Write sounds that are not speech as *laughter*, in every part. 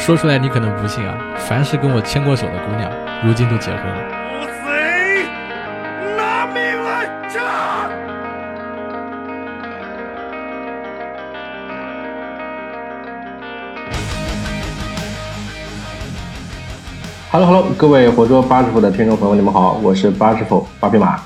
说出来你可能不信啊，凡是跟我牵过手的姑娘，如今都结婚了。！Hello Hello，各位活捉八师傅的听众朋友，你们好，我是八师傅八匹马。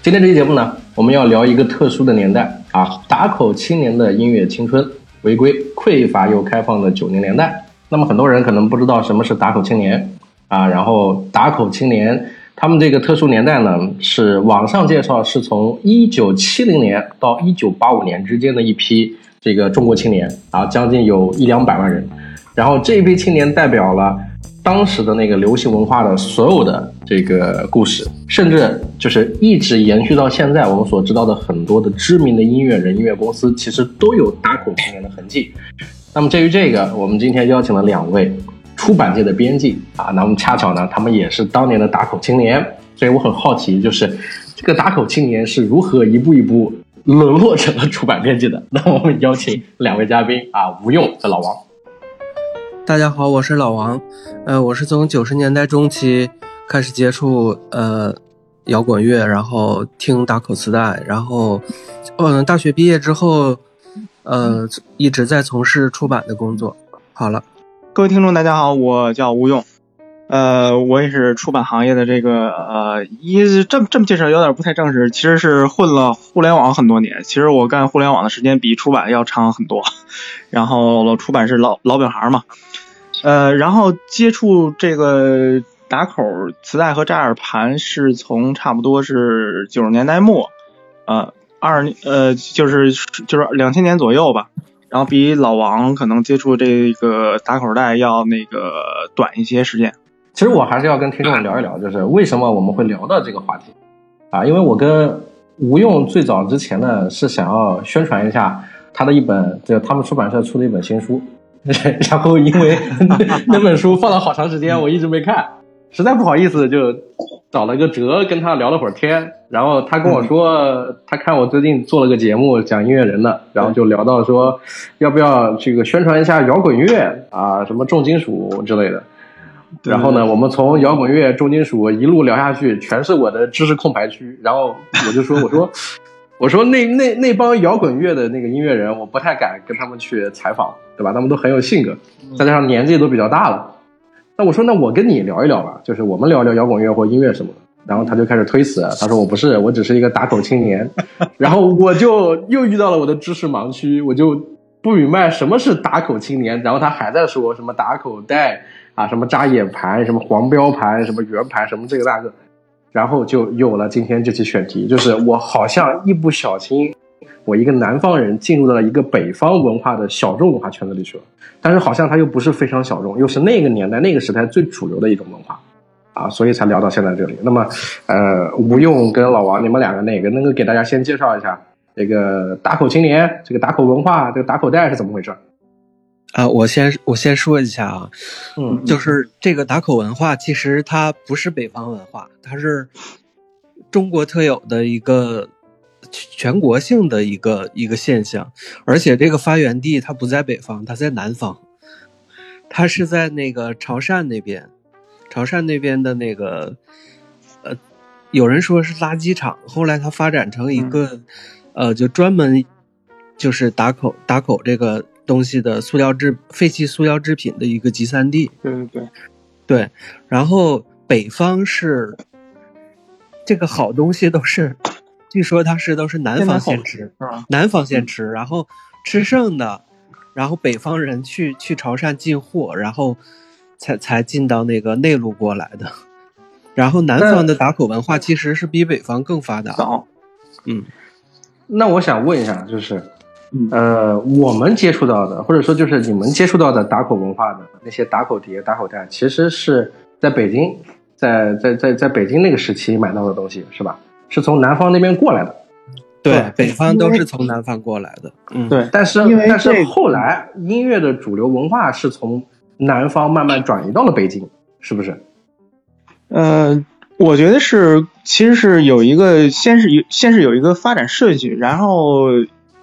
今天这期节目呢，我们要聊一个特殊的年代啊，打口青年的音乐青春，回归匮乏又开放的九零年代。那么很多人可能不知道什么是打口青年啊，然后打口青年他们这个特殊年代呢，是网上介绍是从一九七零年到一九八五年之间的一批这个中国青年啊，将近有一两百万人。然后这一批青年代表了当时的那个流行文化的所有的这个故事，甚至就是一直延续到现在，我们所知道的很多的知名的音乐人、音乐公司，其实都有打口青年的痕迹。那么至于这个，我们今天邀请了两位出版界的编辑啊，那么恰巧呢，他们也是当年的打口青年，所以我很好奇，就是这个打口青年是如何一步一步沦落成了出版编辑的。那我们邀请两位嘉宾啊，吴用和老王。大家好，我是老王，呃，我是从九十年代中期开始接触呃摇滚乐，然后听打口磁带，然后嗯，大学毕业之后，呃，一直在从事出版的工作。好了，各位听众，大家好，我叫吴用，呃，我也是出版行业的这个呃，一这么这么介绍有点不太正式，其实是混了互联网很多年，其实我干互联网的时间比出版要长很多，然后出版是老老本行嘛，呃，然后接触这个打口磁带和扎耳盘是从差不多是九十年代末，呃，二呃就是就是两千年左右吧。然后比老王可能接触这个打口袋要那个短一些时间。其实我还是要跟听众聊一聊，就是为什么我们会聊到这个话题啊？因为我跟吴用最早之前呢是想要宣传一下他的一本，就他们出版社出的一本新书，*laughs* 然后因为 *laughs* 那本书放了好长时间，我一直没看，实在不好意思，就找了个哲跟他聊了会儿天。然后他跟我说，他看我最近做了个节目讲音乐人的，然后就聊到说要不要这个宣传一下摇滚乐啊，什么重金属之类的。然后呢，我们从摇滚乐、重金属一路聊下去，全是我的知识空白区。然后我就说，我说，*laughs* 我说那那那帮摇滚乐的那个音乐人，我不太敢跟他们去采访，对吧？他们都很有性格，再加上年纪都比较大了。那我说，那我跟你聊一聊吧，就是我们聊聊摇滚乐或音乐什么的。然后他就开始推辞，他说我不是，我只是一个打口青年。*laughs* 然后我就又遇到了我的知识盲区，我就不明白什么是打口青年。然后他还在说什么打口袋啊，什么扎眼盘，什么黄标盘，什么圆盘，什么这个那个。然后就有了今天这期选题，就是我好像一不小心，我一个南方人进入到了一个北方文化的小众文化圈子里去了。但是好像它又不是非常小众，又是那个年代那个时代最主流的一种文化。啊，所以才聊到现在这里。那么，呃，吴用跟老王，你们两个哪个能够给大家先介绍一下这个打口青年，这个打口文化，这个打口袋是怎么回事？啊，我先我先说一下啊，嗯，就是这个打口文化，其实它不是北方文化，它是中国特有的一个全国性的一个一个现象，而且这个发源地它不在北方，它在南方，它是在那个潮汕那边。潮汕那边的那个，呃，有人说是垃圾场，后来它发展成一个，嗯、呃，就专门就是打口打口这个东西的塑料制废弃塑料制品的一个集散地。对对对，对。然后北方是这个好东西都是，据说它是都是南方先吃，南方先吃，然后吃剩的，然后北方人去去潮汕进货，然后。才才进到那个内陆过来的，然后南方的打口文化其实是比北方更发达。早，嗯，那我想问一下，就是，呃，我们接触到的，或者说就是你们接触到的打口文化的那些打口碟、打口袋，其实是在北京，在在在在北京那个时期买到的东西，是吧？是从南方那边过来的。对，北方都是从南方过来的。嗯，对。但是但是后来音乐的主流文化是从。南方慢慢转移到了北京，是不是？呃，我觉得是，其实是有一个，先是有，先是有一个发展顺序，然后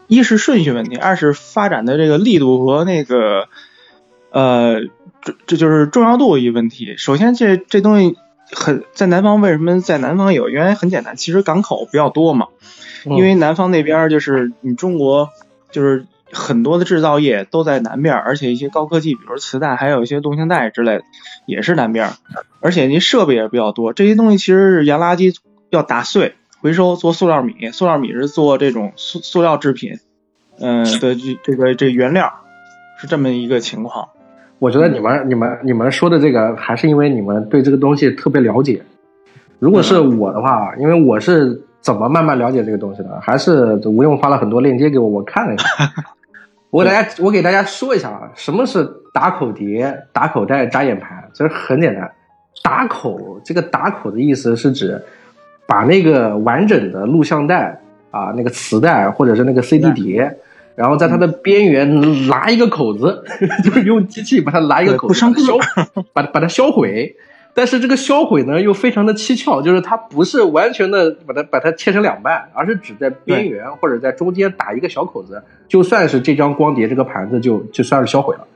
一是顺序问题，二是发展的这个力度和那个呃，这这就是重要度一问题。首先这这东西很在南方，为什么在南方有？原因很简单，其实港口比较多嘛，嗯因为南方那边就是你中国就是很多的制造业都在南边，而且一些高科技，比如磁带，还有一些录像带之类的，也是南边，而且您设备也比较多。这些东西其实是洋垃圾要打碎回收做塑料米，塑料米是做这种塑塑料制品，嗯、的这这个这原料是这么一个情况。我觉得你们、你们、你们说的这个，还是因为你们对这个东西特别了解。如果是我的话，因为我是怎么慢慢了解这个东西的，还是吴用发了很多链接给我，我看了一下。*laughs* 我给大家，我给大家说一下啊，什么是打口碟、打口袋、扎眼盘？其实很简单，打口这个打口的意思是指把那个完整的录像带啊、那个磁带或者是那个 CD 碟，然后在它的边缘拉一个口子，*laughs* 就是用机器把它拉一个口子，对不伤把它销把它把它销毁。但是这个销毁呢又非常的蹊跷，就是它不是完全的把它把它切成两半，而是只在边缘或者在中间打一个小口子，就算是这张光碟这个盘子就就算是销毁了。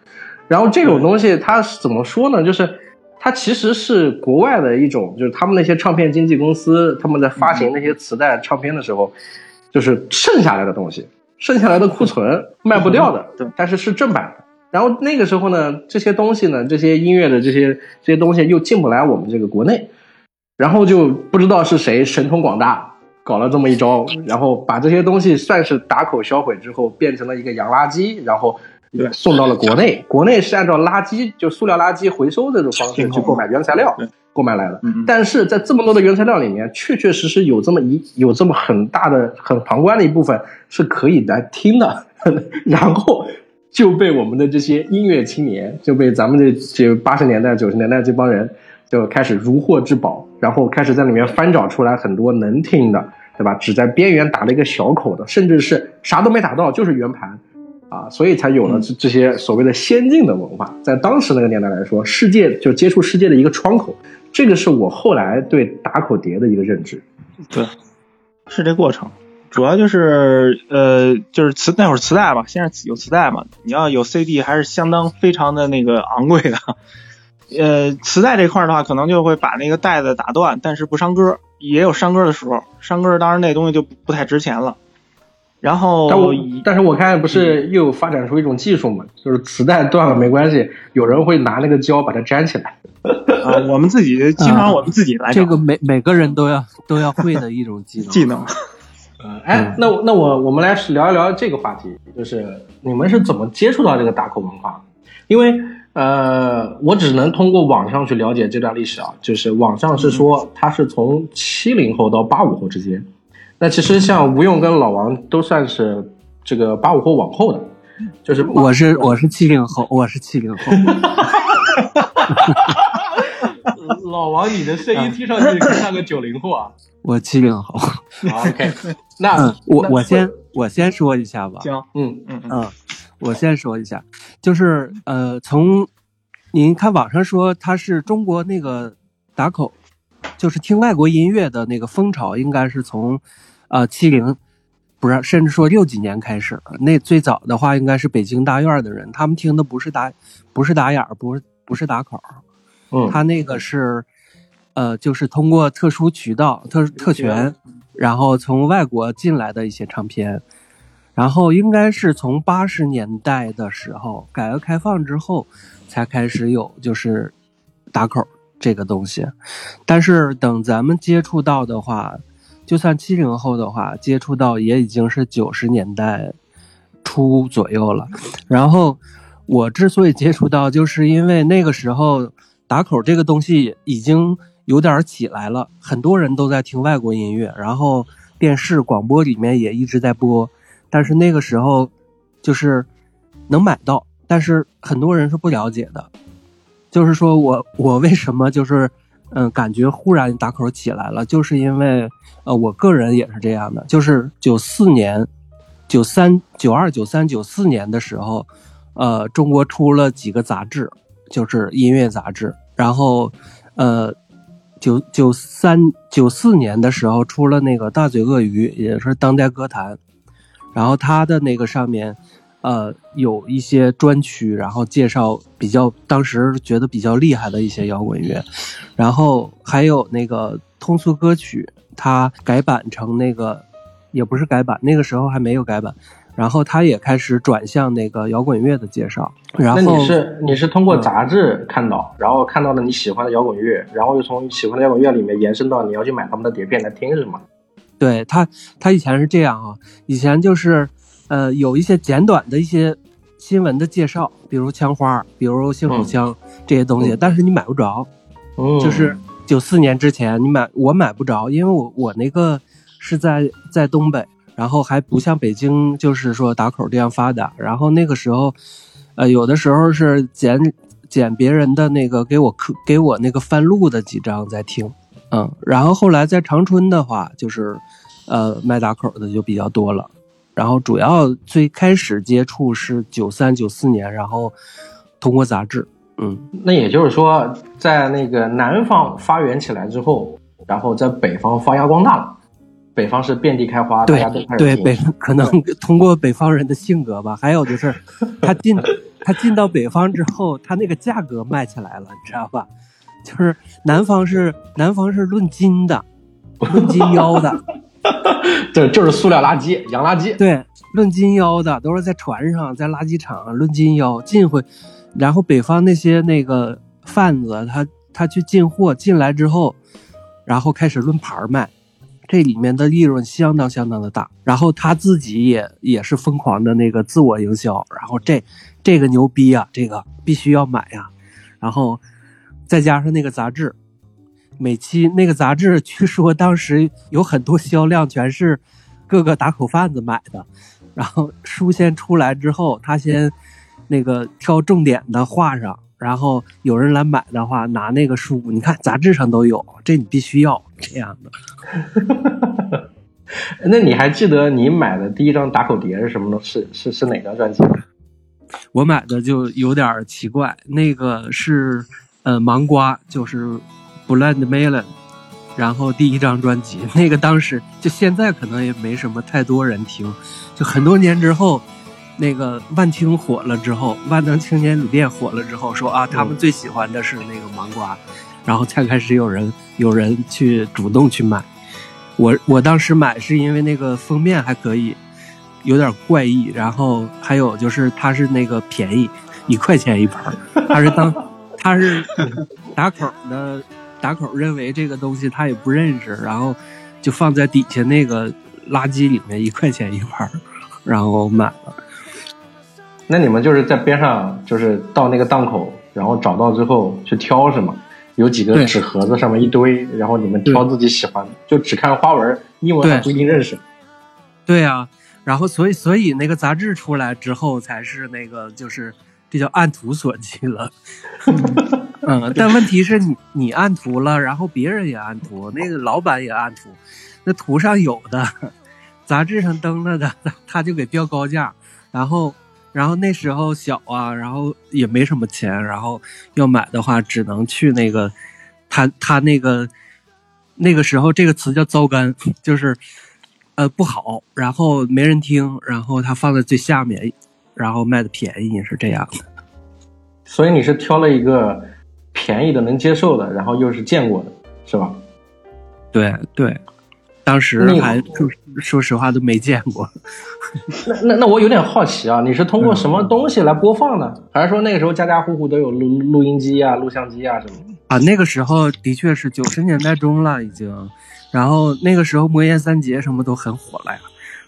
然后这种东西它是怎么说呢？就是它其实是国外的一种，就是他们那些唱片经纪公司他们在发行那些磁带唱片的时候，就是剩下来的东西，剩下来的库存卖不掉的，对但是是正版的。然后那个时候呢，这些东西呢，这些音乐的这些这些东西又进不来我们这个国内，然后就不知道是谁神通广大，搞了这么一招，然后把这些东西算是打口销毁之后，变成了一个洋垃圾，然后对送到了国内。国内是按照垃圾就塑料垃圾回收这种方式去购买原材料购买来的。嗯但是在这么多的原材料里面，确确实实有这么一有这么很大的很旁观的一部分是可以来听的，*laughs* 然后就被我们的这些音乐青年，就被咱们这这八十年代九十年代这帮人就开始如获至宝，然后开始在里面翻找出来很多能听的，对吧？只在边缘打了一个小口的，甚至是啥都没打到，就是圆盘。啊，所以才有了这这些所谓的先进的文化，在当时那个年代来说，世界就接触世界的一个窗口，这个是我后来对打口碟的一个认知。对，是这过程。主要就是呃，就是磁那会儿磁带吧，现在有磁带嘛，你要有 CD 还是相当非常的那个昂贵的。呃，磁带这块的话，可能就会把那个带子打断，但是不伤歌，也有伤歌的时候。伤歌当然那东西就不不太值钱了。然后但我但是我看不是又发展出一种技术嘛，就是磁带断了没关系，有人会拿那个胶把它粘起来。*laughs* 啊，我们自己经常我们自己来整这个每每个人都要都要会的一种技能。技能。*laughs* 呃，哎，那那我我们来聊一聊这个话题，就是你们是怎么接触到这个打口文化？因为呃，我只能通过网上去了解这段历史啊，就是网上是说它是从七零后到八五后之间。那其实像吴用跟老王都算是这个八五后往后的，就是我是我是七零后，我是七零后。*laughs* 老王，你的声音听上去更像个九零后啊。*laughs* 我七零后。*laughs* 好 OK，那嗯，我那我先我先说一下吧。行，嗯嗯嗯嗯，我先说一下，就是呃，从您看网上说他是中国那个打口，就是听外国音乐的那个风潮，应该是从呃七零，不是甚至说六几年开始。那最早的话，应该是北京大院的人，他们听的不是打不是打眼儿，不是不是打口，嗯，他那个是，呃，就是通过特殊渠道、特特权，然后从外国进来的一些唱片，然后应该是从八十年代的时候，改革开放之后，才开始有就是打口这个东西，但是等咱们接触到的话，就算七零后的话，接触到也已经是九十年代初左右了，然后。我之所以接触到，就是因为那个时候打口这个东西已经有点起来了，很多人都在听外国音乐，然后电视、广播里面也一直在播，但是那个时候就是能买到，但是很多人是不了解的。就是说我我为什么就是嗯感觉忽然打口起来了，就是因为呃我个人也是这样的，就是九四年、九三、九二、九三、九四年的时候。呃，中国出了几个杂志，就是音乐杂志。然后，呃，九九三九四年的时候出了那个《大嘴鳄鱼》，也是当代歌坛。然后他的那个上面，呃有一些专区，然后介绍比较当时觉得比较厉害的一些摇滚乐，然后还有那个通俗歌曲，它改版成那个也不是改版，那个时候还没有改版。然后他也开始转向那个摇滚乐的介绍，然后那你是你是通过嗯杂志看到，然后看到了你喜欢的摇滚乐，然后又从喜欢的摇滚乐里面延伸到你要去买他们的碟片来听，是吗？对他，他以前是这样啊，以前就是，呃，有一些简短的一些新闻的介绍，比如枪花，比如新手枪、这些东西，嗯。但是你买不着，嗯，就是九四年之前你买我买不着，因为我我那个是在在东北，然后还不像北京就是说打口这样发达，然后那个时候，呃，有的时候是捡捡别人的那个给我刻给我那个翻录的几张在听，嗯，然后后来在长春的话，就是呃卖打口的就比较多了，然后主要最开始接触是九三九四年，然后通过杂志，嗯，那也就是说，在那个南方发源起来之后，然后在北方发扬光大了。北方是遍地开花，大对家都开始听对北可能通过北方人的性格吧，还有就是他进 *laughs* 他进到北方之后，他那个价格卖起来了，你知道吧？就是南方是南方是论斤的，论斤腰的，*laughs* 对就是塑料垃圾、洋垃圾。对，论斤腰的都是在船上，在垃圾场论斤腰进回，然后北方那些那个贩子，他他去进货进来之后，然后开始论盘卖，这里面的利润相当相当的大。然后他自己也也是疯狂的那个自我营销，然后这这个牛逼啊，这个必须要买呀、然后再加上那个杂志。每期那个杂志，据说当时有很多销量全是各个打口贩子买的，然后书先出来之后，他先那个挑重点的画上，然后有人来买的话，拿那个书，你看杂志上都有，这你必须要这样的。那你还记得你买的第一张打口碟是什么呢？是是是哪张专辑？我买的就有点奇怪，那个是呃芒瓜，就是 Blend Melon，然后第一张专辑，*laughs* 那个当时就现在可能也没什么太多人听，就很多年之后，那个万青火了之后，万能青年旅店火了之后，说啊他们最喜欢的是那个芒瓜，然后才开始有人有人去主动去买。我我当时买是因为那个封面还可以，有点怪异，然后还有就是它是那个便宜，一块钱一盘儿，它是当 *laughs* 它是打口的打口认为这个东西他也不认识，然后就放在底下那个垃圾里面一块钱一盘，然后买了。那你们就是在边上，就是到那个档口，然后找到之后去挑是吗？有几个纸盒子上面一堆，然后你们挑自己喜欢的，就只看花纹，英文还不一定认识。对啊、然后所以所以那个杂志出来之后，才是那个就是这叫按图索骥了。*laughs* *laughs* 嗯，但问题是你你按图了，然后别人也按图，那个老板也按图，那图上有的，杂志上登了的，*laughs* 他就给标高价，然后然后那时候小啊，然后也没什么钱，然后要买的话只能去那个他他那个那个时候这个词叫糟干，就是呃不好，然后没人听，然后他放在最下面，然后卖的便宜是这样的。所以你是挑了一个便宜的、能接受的，然后又是见过的，是吧？对对，当时还说说实话都没见过。*laughs* 那那那我有点好奇啊，你是通过什么东西来播放的？还是说那个时候家家户户都有录录音机啊、录像机啊什么的？啊，那个时候的确是九十年代中了已经，然后那个时候魔岩三杰什么都很火了呀。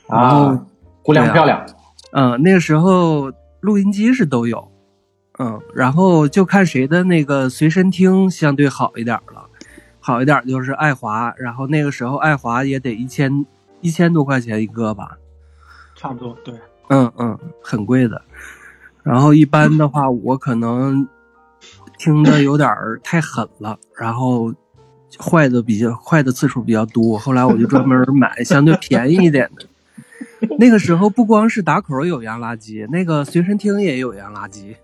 然后啊，姑娘漂亮，嗯，那个时候录音机是都有，嗯，然后就看谁的那个随身听相对好一点了，好一点就是爱华，然后那个时候爱华也得一千一千多块钱一个吧，差不多，对，嗯嗯，很贵的。然后一般的话，我可能听的有点儿太狠了，然后坏的比较坏的次数比较多。后来我就专门买相对便宜一点的。那个时候不光是打口有洋垃圾，那个随身听也有洋垃圾，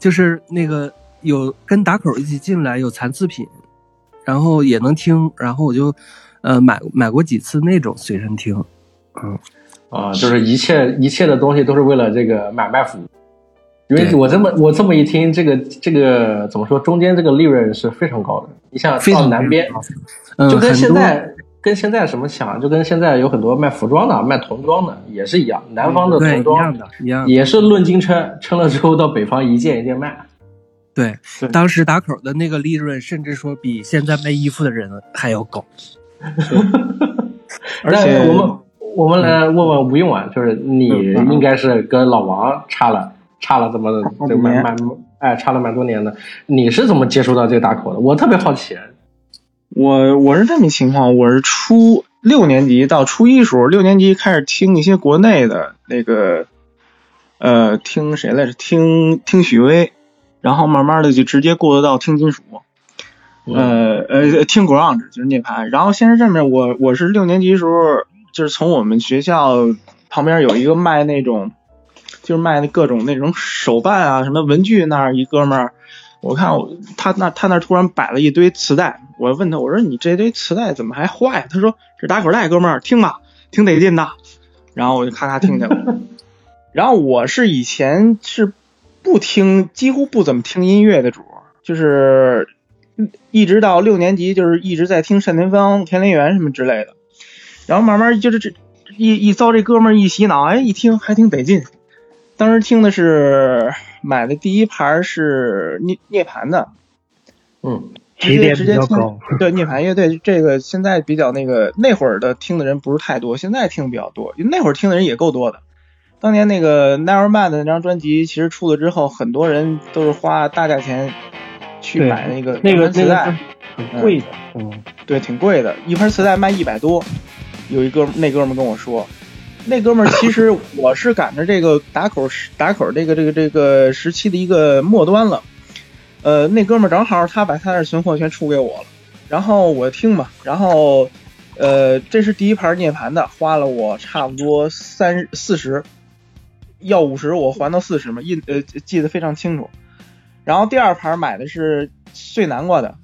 就是那个有跟打口一起进来有残次品，然后也能听，然后我就呃买买过几次那种随身听，嗯。啊，就是一切一切的东西都是为了这个买卖服务。因为我这么我这么一听，这个这个怎么说，中间这个利润是非常高的。你像非常到南边，嗯，就跟很多现在跟现在什么像，就跟现在有很多卖服装的、卖童装的也是一样，南方的童装样的，一样。也是论斤称，称了之后到北方一件一件卖。对对，当时打口的那个利润，甚至说比现在卖衣服的人还要高。*laughs* 而且那我们我们来问问吴用啊，就是你应该是跟老王差了差了这么好几年这个蛮蛮哎差了蛮多年的，你是怎么接触到这个打口的？我特别好奇。我我是这么情况，我是初六年级到初一时候，六年级开始听一些国内的那个，呃，听谁来着？听听许巍，然后慢慢的就直接过渡到听金属，呃呃，听 grunge 就是涅槃。然后先是这面，我我是六年级时候，就是从我们学校旁边有一个卖那种，就是卖那各种那种手办啊，什么文具那儿一哥们儿。我看我他那他那突然摆了一堆磁带，我问他我说你这堆磁带怎么还坏？他说这打口袋，哥们儿听吧，挺得劲的。然后我就咔咔听去了。*laughs* 然后我是以前是不听，几乎不怎么听音乐的主，就是一直到六年级，就是一直在听单田芳、田连元什么之类的。然后慢慢就是这一一遭这哥们儿一洗脑，哎，一听还挺得劲。当时听的是买的第一盘是涅涅槃的，嗯，直接直接听起点比较高。对涅槃乐队这个现在比较那个那会儿的听的人不是太多，现在听的比较多，那会儿听的人也够多的。当年那个 Nevermind 的那张专辑其实出了之后，很多人都是花大价钱去买那个那个磁带，很贵的，嗯，对，挺贵的，一盘磁带卖一百多。有一哥们那哥们跟我说，那哥们儿其实 *laughs* 我是赶着这个打口时打口这个这个这个时期的一个末端了。呃，那哥们儿正好他把他那存货全出给我了，然后我听吧，然后呃，这是第一盘涅盘的，花了我差不多三四十，要五十我还到四十嘛，印呃记得非常清楚。然后第二盘买的是碎南瓜的，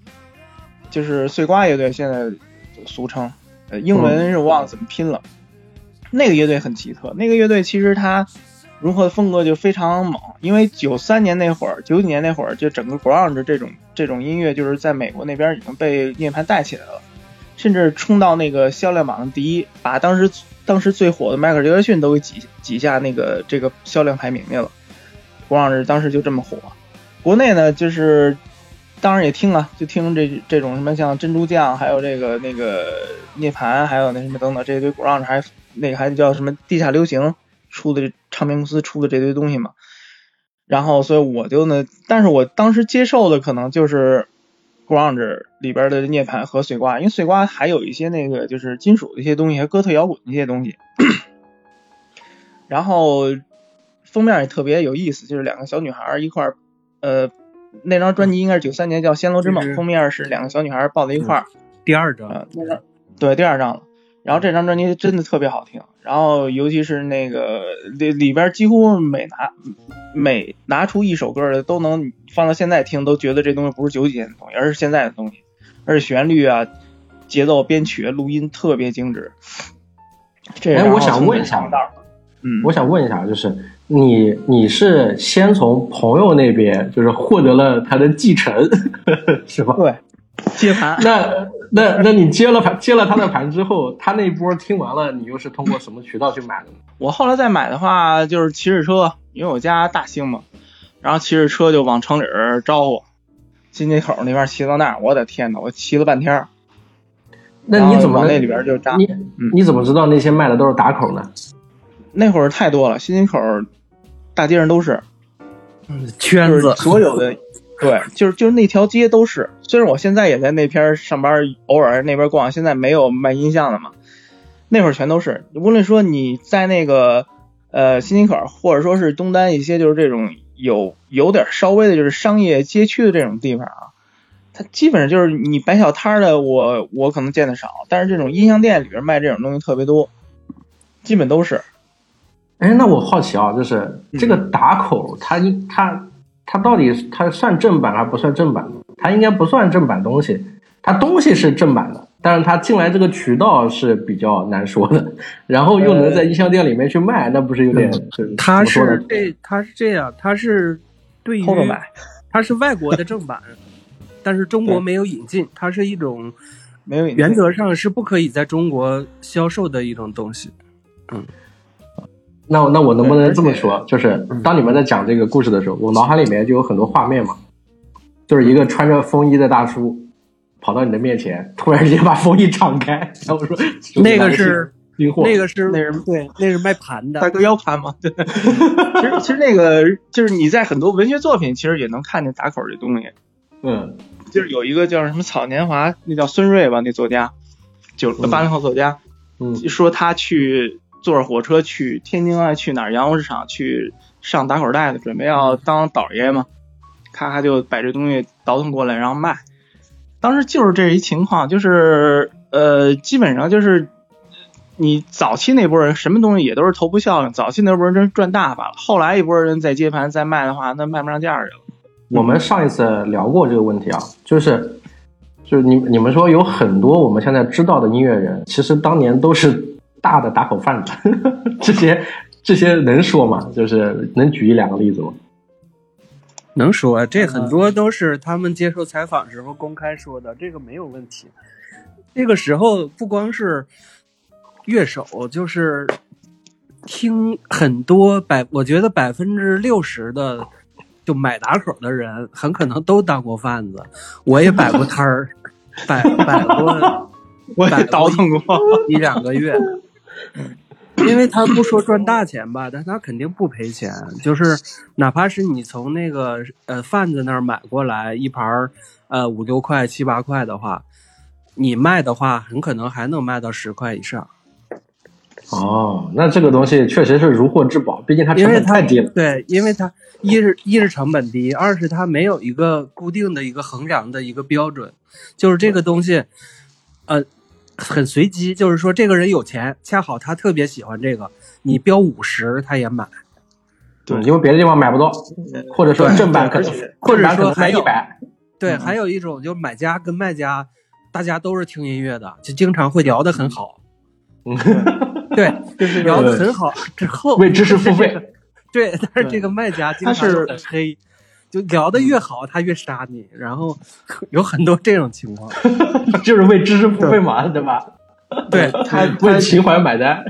就是碎瓜乐队，现在俗称，呃，英文是我忘了怎么拼了。那个乐队很奇特，那个乐队其实它融合的风格就非常猛，因为九三年那会儿、九几年那会儿，就整个 grunge 这种这种音乐，就是在美国那边已经被涅槃带起来了，甚至冲到那个销量榜的第一，把当时当时最火的迈克尔·杰克逊都给挤挤下那个这个销量排名去了。grunge 当时就这么火，国内呢就是当然也听啊，就听这这种什么像珍珠酱，还有这个那个涅槃，还有那什么等等这堆 grunge，还那个还叫什么地下流行出的唱片公司出的这堆东西嘛。然后所以我就呢，但是我当时接受的可能就是 grunge 里边的涅槃和碎瓜，因为碎瓜还有一些那个就是金属的一些东西，和哥特摇滚的一些东西。然后封面也特别有意思，就是两个小女孩一块儿，呃，那张专辑应该是九三年叫《暹罗之梦就》，是封面是两个小女孩抱在一块儿，第二张，呃，那张对第二张了。然后这张专辑真的特别好听，然后尤其是那个里里边几乎每拿每拿出一首歌来，都能放到现在听，都觉得这东西不是九几年的东西，而是现在的东西，而且旋律啊、节奏、编曲、录音特别精致。这哎我想问一下，嗯，我想问一下，就是你你是先从朋友那边就是获得了他的继承，*laughs* 是吧？对接盘。那那那你接了盘接了他的盘之后，他那一波听完了，你又是通过什么渠道去买的呢？我后来再买的话，就是骑着车，因为我家大兴嘛，然后骑着车就往城里儿招呼，进街口那边骑到那儿，我的天呐，我骑了半天儿。那你怎么往那里边就扎？你嗯你怎么知道那些卖的都是打口呢？那会儿太多了，新街口大街上都是圈子，所有的，对，就是就是那条街都是。虽然我现在也在那边上班，偶尔那边逛，现在没有卖音像的嘛，那会儿全都是。无论说你在那个呃新街口，或者说是东单一些就是这种有有点稍微的就是商业街区的这种地方啊，它基本上就是你摆小摊儿的我，我可能见的少，但是这种音像店里边卖这种东西特别多，基本都是。哎，那我好奇啊，就是嗯这个打口，它一它它到底它算正版还不算正版？它应该不算正版东西，它东西是正版的，但是它进来这个渠道是比较难说的，*laughs* 然后又能在音像店里面去卖，那不是有点？它是这它是这样，它是对于偷着买，他是外国的正版，但是中国没有引进，它是一种没有原则上是不可以在中国销售的一种东西。那那我能不能这么说？就是当你们在讲这个故事的时候，我脑海里面就有很多画面嘛，就是一个穿着风衣的大叔跑到你的面前，突然之间把风衣敞开，然后说那个是军货，那个是那是对，那是卖盘的大。哥腰盘嘛，对。其实其实那个就是你在很多文学作品其实也能看见打口这东西，嗯就是有一个叫什么草年华，那叫孙瑞吧，那作家，九嗯八零后作家，嗯说他去坐着火车去天津啊，去哪儿洋货市场去上打口袋的，准备要当倒爷嘛，咔咔就把这东西倒腾过来，然后卖。当时就是这一情况，就是呃，基本上就是你早期那波人什么东西也都是头部效应，早期那波人真赚大发了，后来一波人再接盘再卖的话，那卖不上价去了。我们上一次聊过这个问题啊，就是就是你你们说有很多我们现在知道的音乐人，其实当年都是大的打口贩子，*laughs* 这些这些能说吗？就是能举一两个例子吗？能说，这很多都是他们接受采访时候公开说的，这个没有问题。那个时候不光是乐手，就是听很多百，我觉得百分之六十的就买打口的人，很可能都当过贩子。我也摆过摊儿，摆摆过 *laughs* 我也摆倒腾过，一两个月，*coughs* 因为他不说赚大钱吧，但他肯定不赔钱。就是 *coughs* 哪怕是你从那个呃贩子那儿买过来一盘儿呃五六块七八块的话，你卖的话，很可能还能卖到十块以上，哦，那这个东西确实是如获至宝，毕竟它成本太低了。对，因为它一是一是成本低，二是它没有一个固定的一个衡量的一个标准，就是这个东西，呃，很随机，就是说这个人有钱，恰好他特别喜欢这个，你标五十他也买。对，因为别的地方买不到，或者说正版可能或者说还一百。对，嗯还有一种就是买家跟卖家，大家都是听音乐的，就经常会聊得很好。嗯，对，*laughs* 就是聊得很好之后，为知识付费。*laughs* 对，但是这个卖家经常又很黑，就聊得越好，他越杀你，然后有很多这种情况。*laughs* 就是为知识付费嘛，对吧？对 *laughs* 他为情怀买单。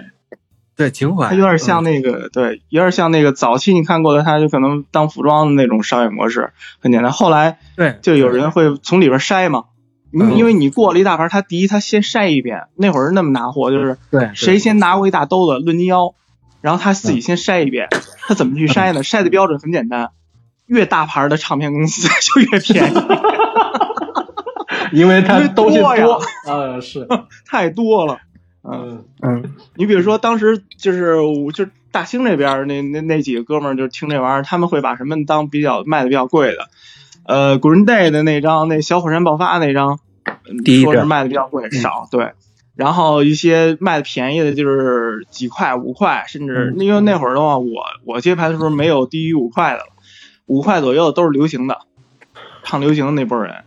对，情怀他有点像那个，对，有点像那个早期你看过的，他就可能当服装的那种商业模式，很简单。后来对就有人会从里边筛嘛，因为你过了一大盘，他第一他先筛一遍，那会儿是那么拿货，就是对谁先拿过一大兜子论斤腰，然后他自己先筛一遍，他怎么去筛呢？*laughs* 筛的标准很简单，越大牌的唱片公司 *laughs* 就越便宜，因为它因为东西多呀。多，呃，是，*laughs* 太多了。嗯，嗯。嗯。你比如说当时就是我就是大兴那边那那那几个哥们儿就听这玩意儿，他们会把什么当比较卖的比较贵的，呃，Green Day 的那张那小火山爆发那张，说是卖的比较贵，少对。然后一些卖的便宜的，就是几块、五块，甚至因为那会儿的话，我我接盘的时候没有低于五块的了，五块左右都是流行的，唱流行的那波人。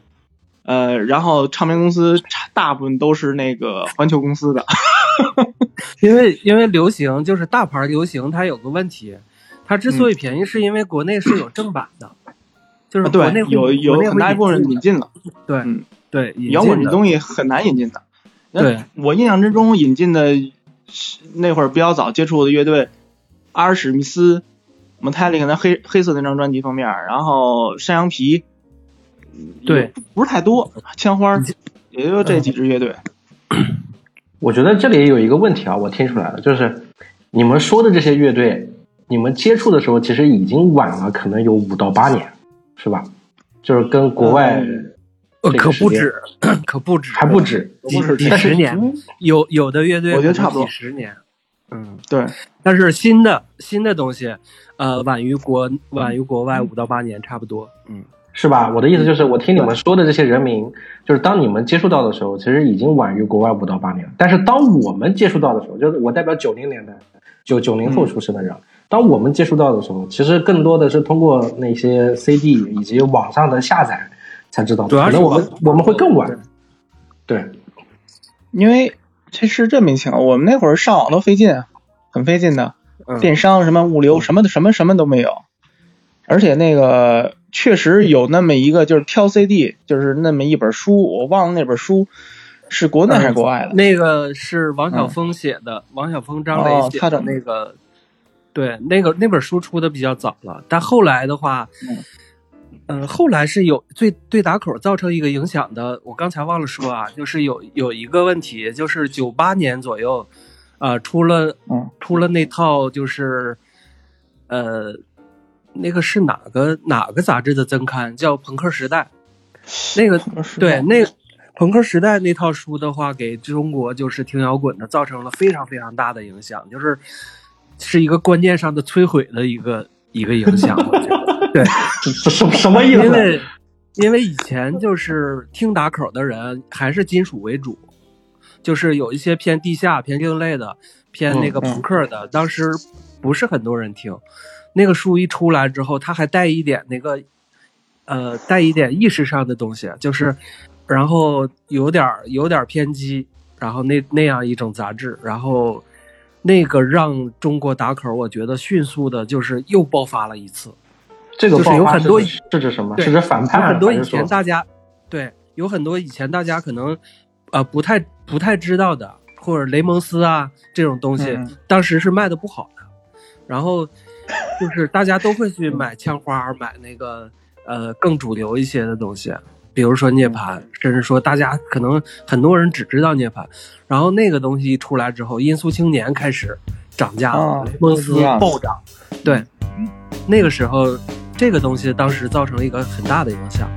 呃，然后唱片公司大部分都是那个环球公司的，*laughs* 因为因为流行就是大牌流行，它有个问题，它之所以便宜，是因为国内是有正版的，就是啊对，国内会有有很大一部分人引引进了。对嗯对摇滚的这东西很难引进的。那对，我印象之中引进的那会儿比较早接触的乐队，阿尔史密斯、Metallica 那黑黑色那张专辑封面，然后山羊皮，对，不是太多，枪花也就这几支乐队。我觉得这里有一个问题啊，我听出来了，就是你们说的这些乐队，你们接触的时候其实已经晚了，可能有五到八年，是吧？就是跟国外可不止，可不止，还不止，几几十年，有有的乐队我觉得差不多。几十年，嗯，对，但是新的新的东西，呃，晚于国晚于国外五到八年差不多，嗯，是吧？我的意思就是，我听你们说的这些人名，就是当你们接触到的时候，其实已经晚于国外五到八年。但是当我们接触到的时候，就是我代表九零年代，九九零后出生的人，当我们接触到的时候，其实更多的是通过那些 CD 以及网上的下载才知道。主要是可能我们我们会更晚。对，因为这是这么情况，我们那会儿上网都费劲，很费劲的，嗯电商什么物流什么的什么什么都没有，而且那个确实有那么一个就是挑 CD，就是那么一本书，我忘了那本书是国内还是国外的。那个是王晓峰写的，王晓峰、张哦他的磊写的那个，对，那个那本书出的比较早了，但后来的话，嗯、后来是有对对打口造成一个影响的。我刚才忘了说啊，就是有有一个问题，就是九八年左右，呃，出了嗯出了那套就是，呃，那个是哪个哪个杂志的增刊叫《朋克时代》，*sniffs* 那个对，那朋克时代那套书的话，给中国就是听摇滚的造成了非常非常大的影响，就是是一个观念上的摧毁的一个一个影响。*laughs* 我觉得，对，什什什么意思？因为因为以前就是听打口的人还是金属为主，就是有一些偏地下、偏另类的、偏那个朋克的，当时不是很多人听。那个书一出来之后，它还带一点那个，呃，带一点意识上的东西，就是，然后有点儿有点儿偏激，然后那那样一种杂志，然后那个让中国打口，我觉得迅速的就是又爆发了一次。这个爆发有很多是指是什么？对是指反叛？有很多以前大家对有很多以前大家可能呃不太不太知道的，或者雷蒙斯啊这种东西，嗯当时是卖的不好的。然后就是大家都会去 *laughs* 买枪花，买那个呃更主流一些的东西，比如说涅槃，甚至说大家可能很多人只知道涅槃。然后那个东西一出来之后，音速青年开始涨价了，啊雷蒙斯暴涨，对，那个时候这个东西当时造成了一个很大的影响。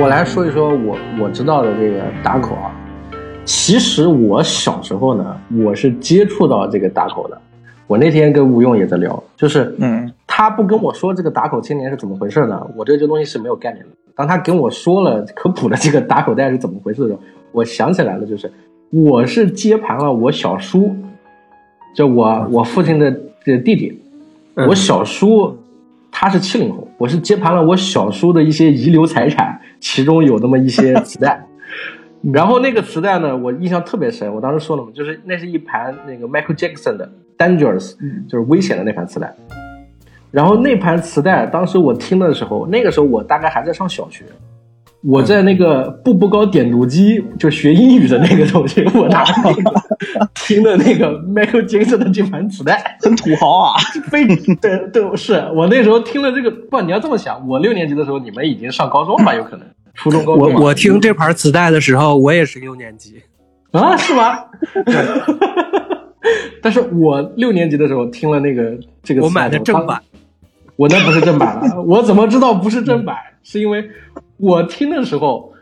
我来说一说我我知道的这个打口啊。其实我小时候呢，我是接触到这个打口的。我那天跟吴用也在聊，就是嗯他不跟我说这个打口青年是怎么回事呢，我对这东西是没有概念的。当他跟我说了科普的这个打口袋是怎么回事的时候，我想起来了，就是我是接盘了我小叔，就我我父亲的这弟弟，我小叔他是七零后，我是接盘了我小叔的一些遗留财产，其中有那么一些磁带。*laughs* 然后那个磁带呢，我印象特别深。我当时说了嘛，就是那是一盘那个 Michael Jackson 的 Dangerous，就是危险的那盘磁带。然后那盘磁带，当时我听的时候，那个时候我大概还在上小学，我在那个步步高点读机就学英语的那个东西，我拿那个 *laughs* 听的那个 Michael Jackson 的这盘磁带，很土豪啊！非对对，是我那时候听了这个，不，你要这么想，我六年级的时候，你们已经上高中了，有可能初中、高我中我。我听这盘磁带的时候，我也是六年级。啊，是吗？但是我六年级的时候听了那个这个，我买的正版，，我那不是正版了，我怎么知道不是正版？是因为我听的时候，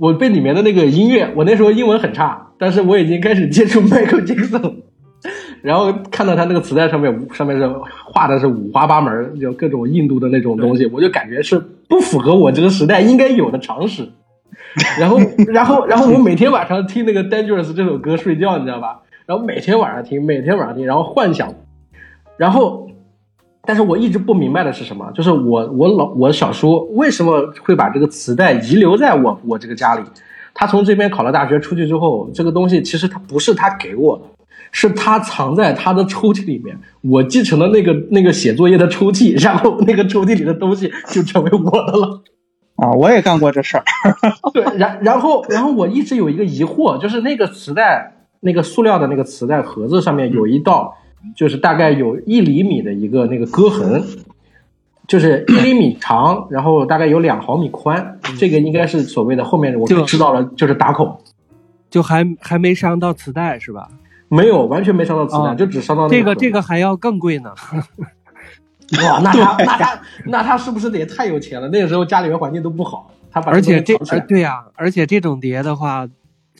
我被里面的那个音乐，我那时候英文很差，但是我已经开始接触 Michael Jackson，*laughs* 然后看到他那个磁带上面上面是画的是五花八门，就各种印度的那种东西，我就感觉是不符合我这个时代应该有的常识。*laughs* 然后，然后，然后我每天晚上听那个《Dangerous》这首歌睡觉，你知道吧？然后每天晚上听，每天晚上听，然后幻想，然后，但是我一直不明白的是什么？就是我我老我小叔为什么会把这个磁带遗留在我我这个家里？他从这边考了大学出去之后，这个东西其实他不是他给我的，是他藏在他的抽屉里面。我继承了那个那个写作业的抽屉，然后那个抽屉里的东西就成为我的了。啊，我也干过这事儿。*laughs* 对，然然后然后我一直有一个疑惑，就是那个磁带，那个塑料的那个磁带盒子上面有一道，就是大概有一厘米的一个那个割痕，就是一厘米长，然后大概有两毫米宽，这个应该是所谓的后面我就知道了，就是打孔，就还还没伤到磁带是吧？没有完全没伤到磁带，啊就只伤到那这个这个还要更贵呢。*laughs* 哇，那他 *laughs* 那他那他是不是得太有钱了？那个时候家里面环境都不好，他把而且这对呀、而且这种碟的话，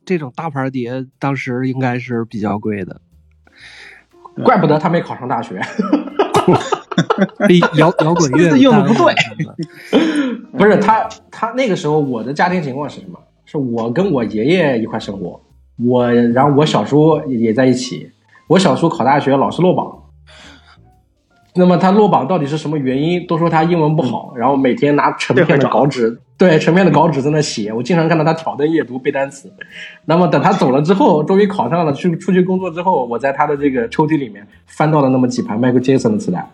这种大牌碟当时应该是比较贵的。怪不得他没考上大学。*laughs* 被摇摇滚乐 *laughs* 用的不对对。不是他，他那个时候我的家庭情况是什么？是我跟我爷爷一块生活，我然后我小叔也在一起。我小叔考大学老是落榜，那么他落榜到底是什么原因？都说他英文不好，然后每天拿成片的稿纸，对成片的稿纸在那写。我经常看到他挑灯夜读背单词。那么等他走了之后，终于考上了，去出去工作之后，我在他的这个抽屉里面翻到了那么几盘迈克尔·杰克逊的磁带。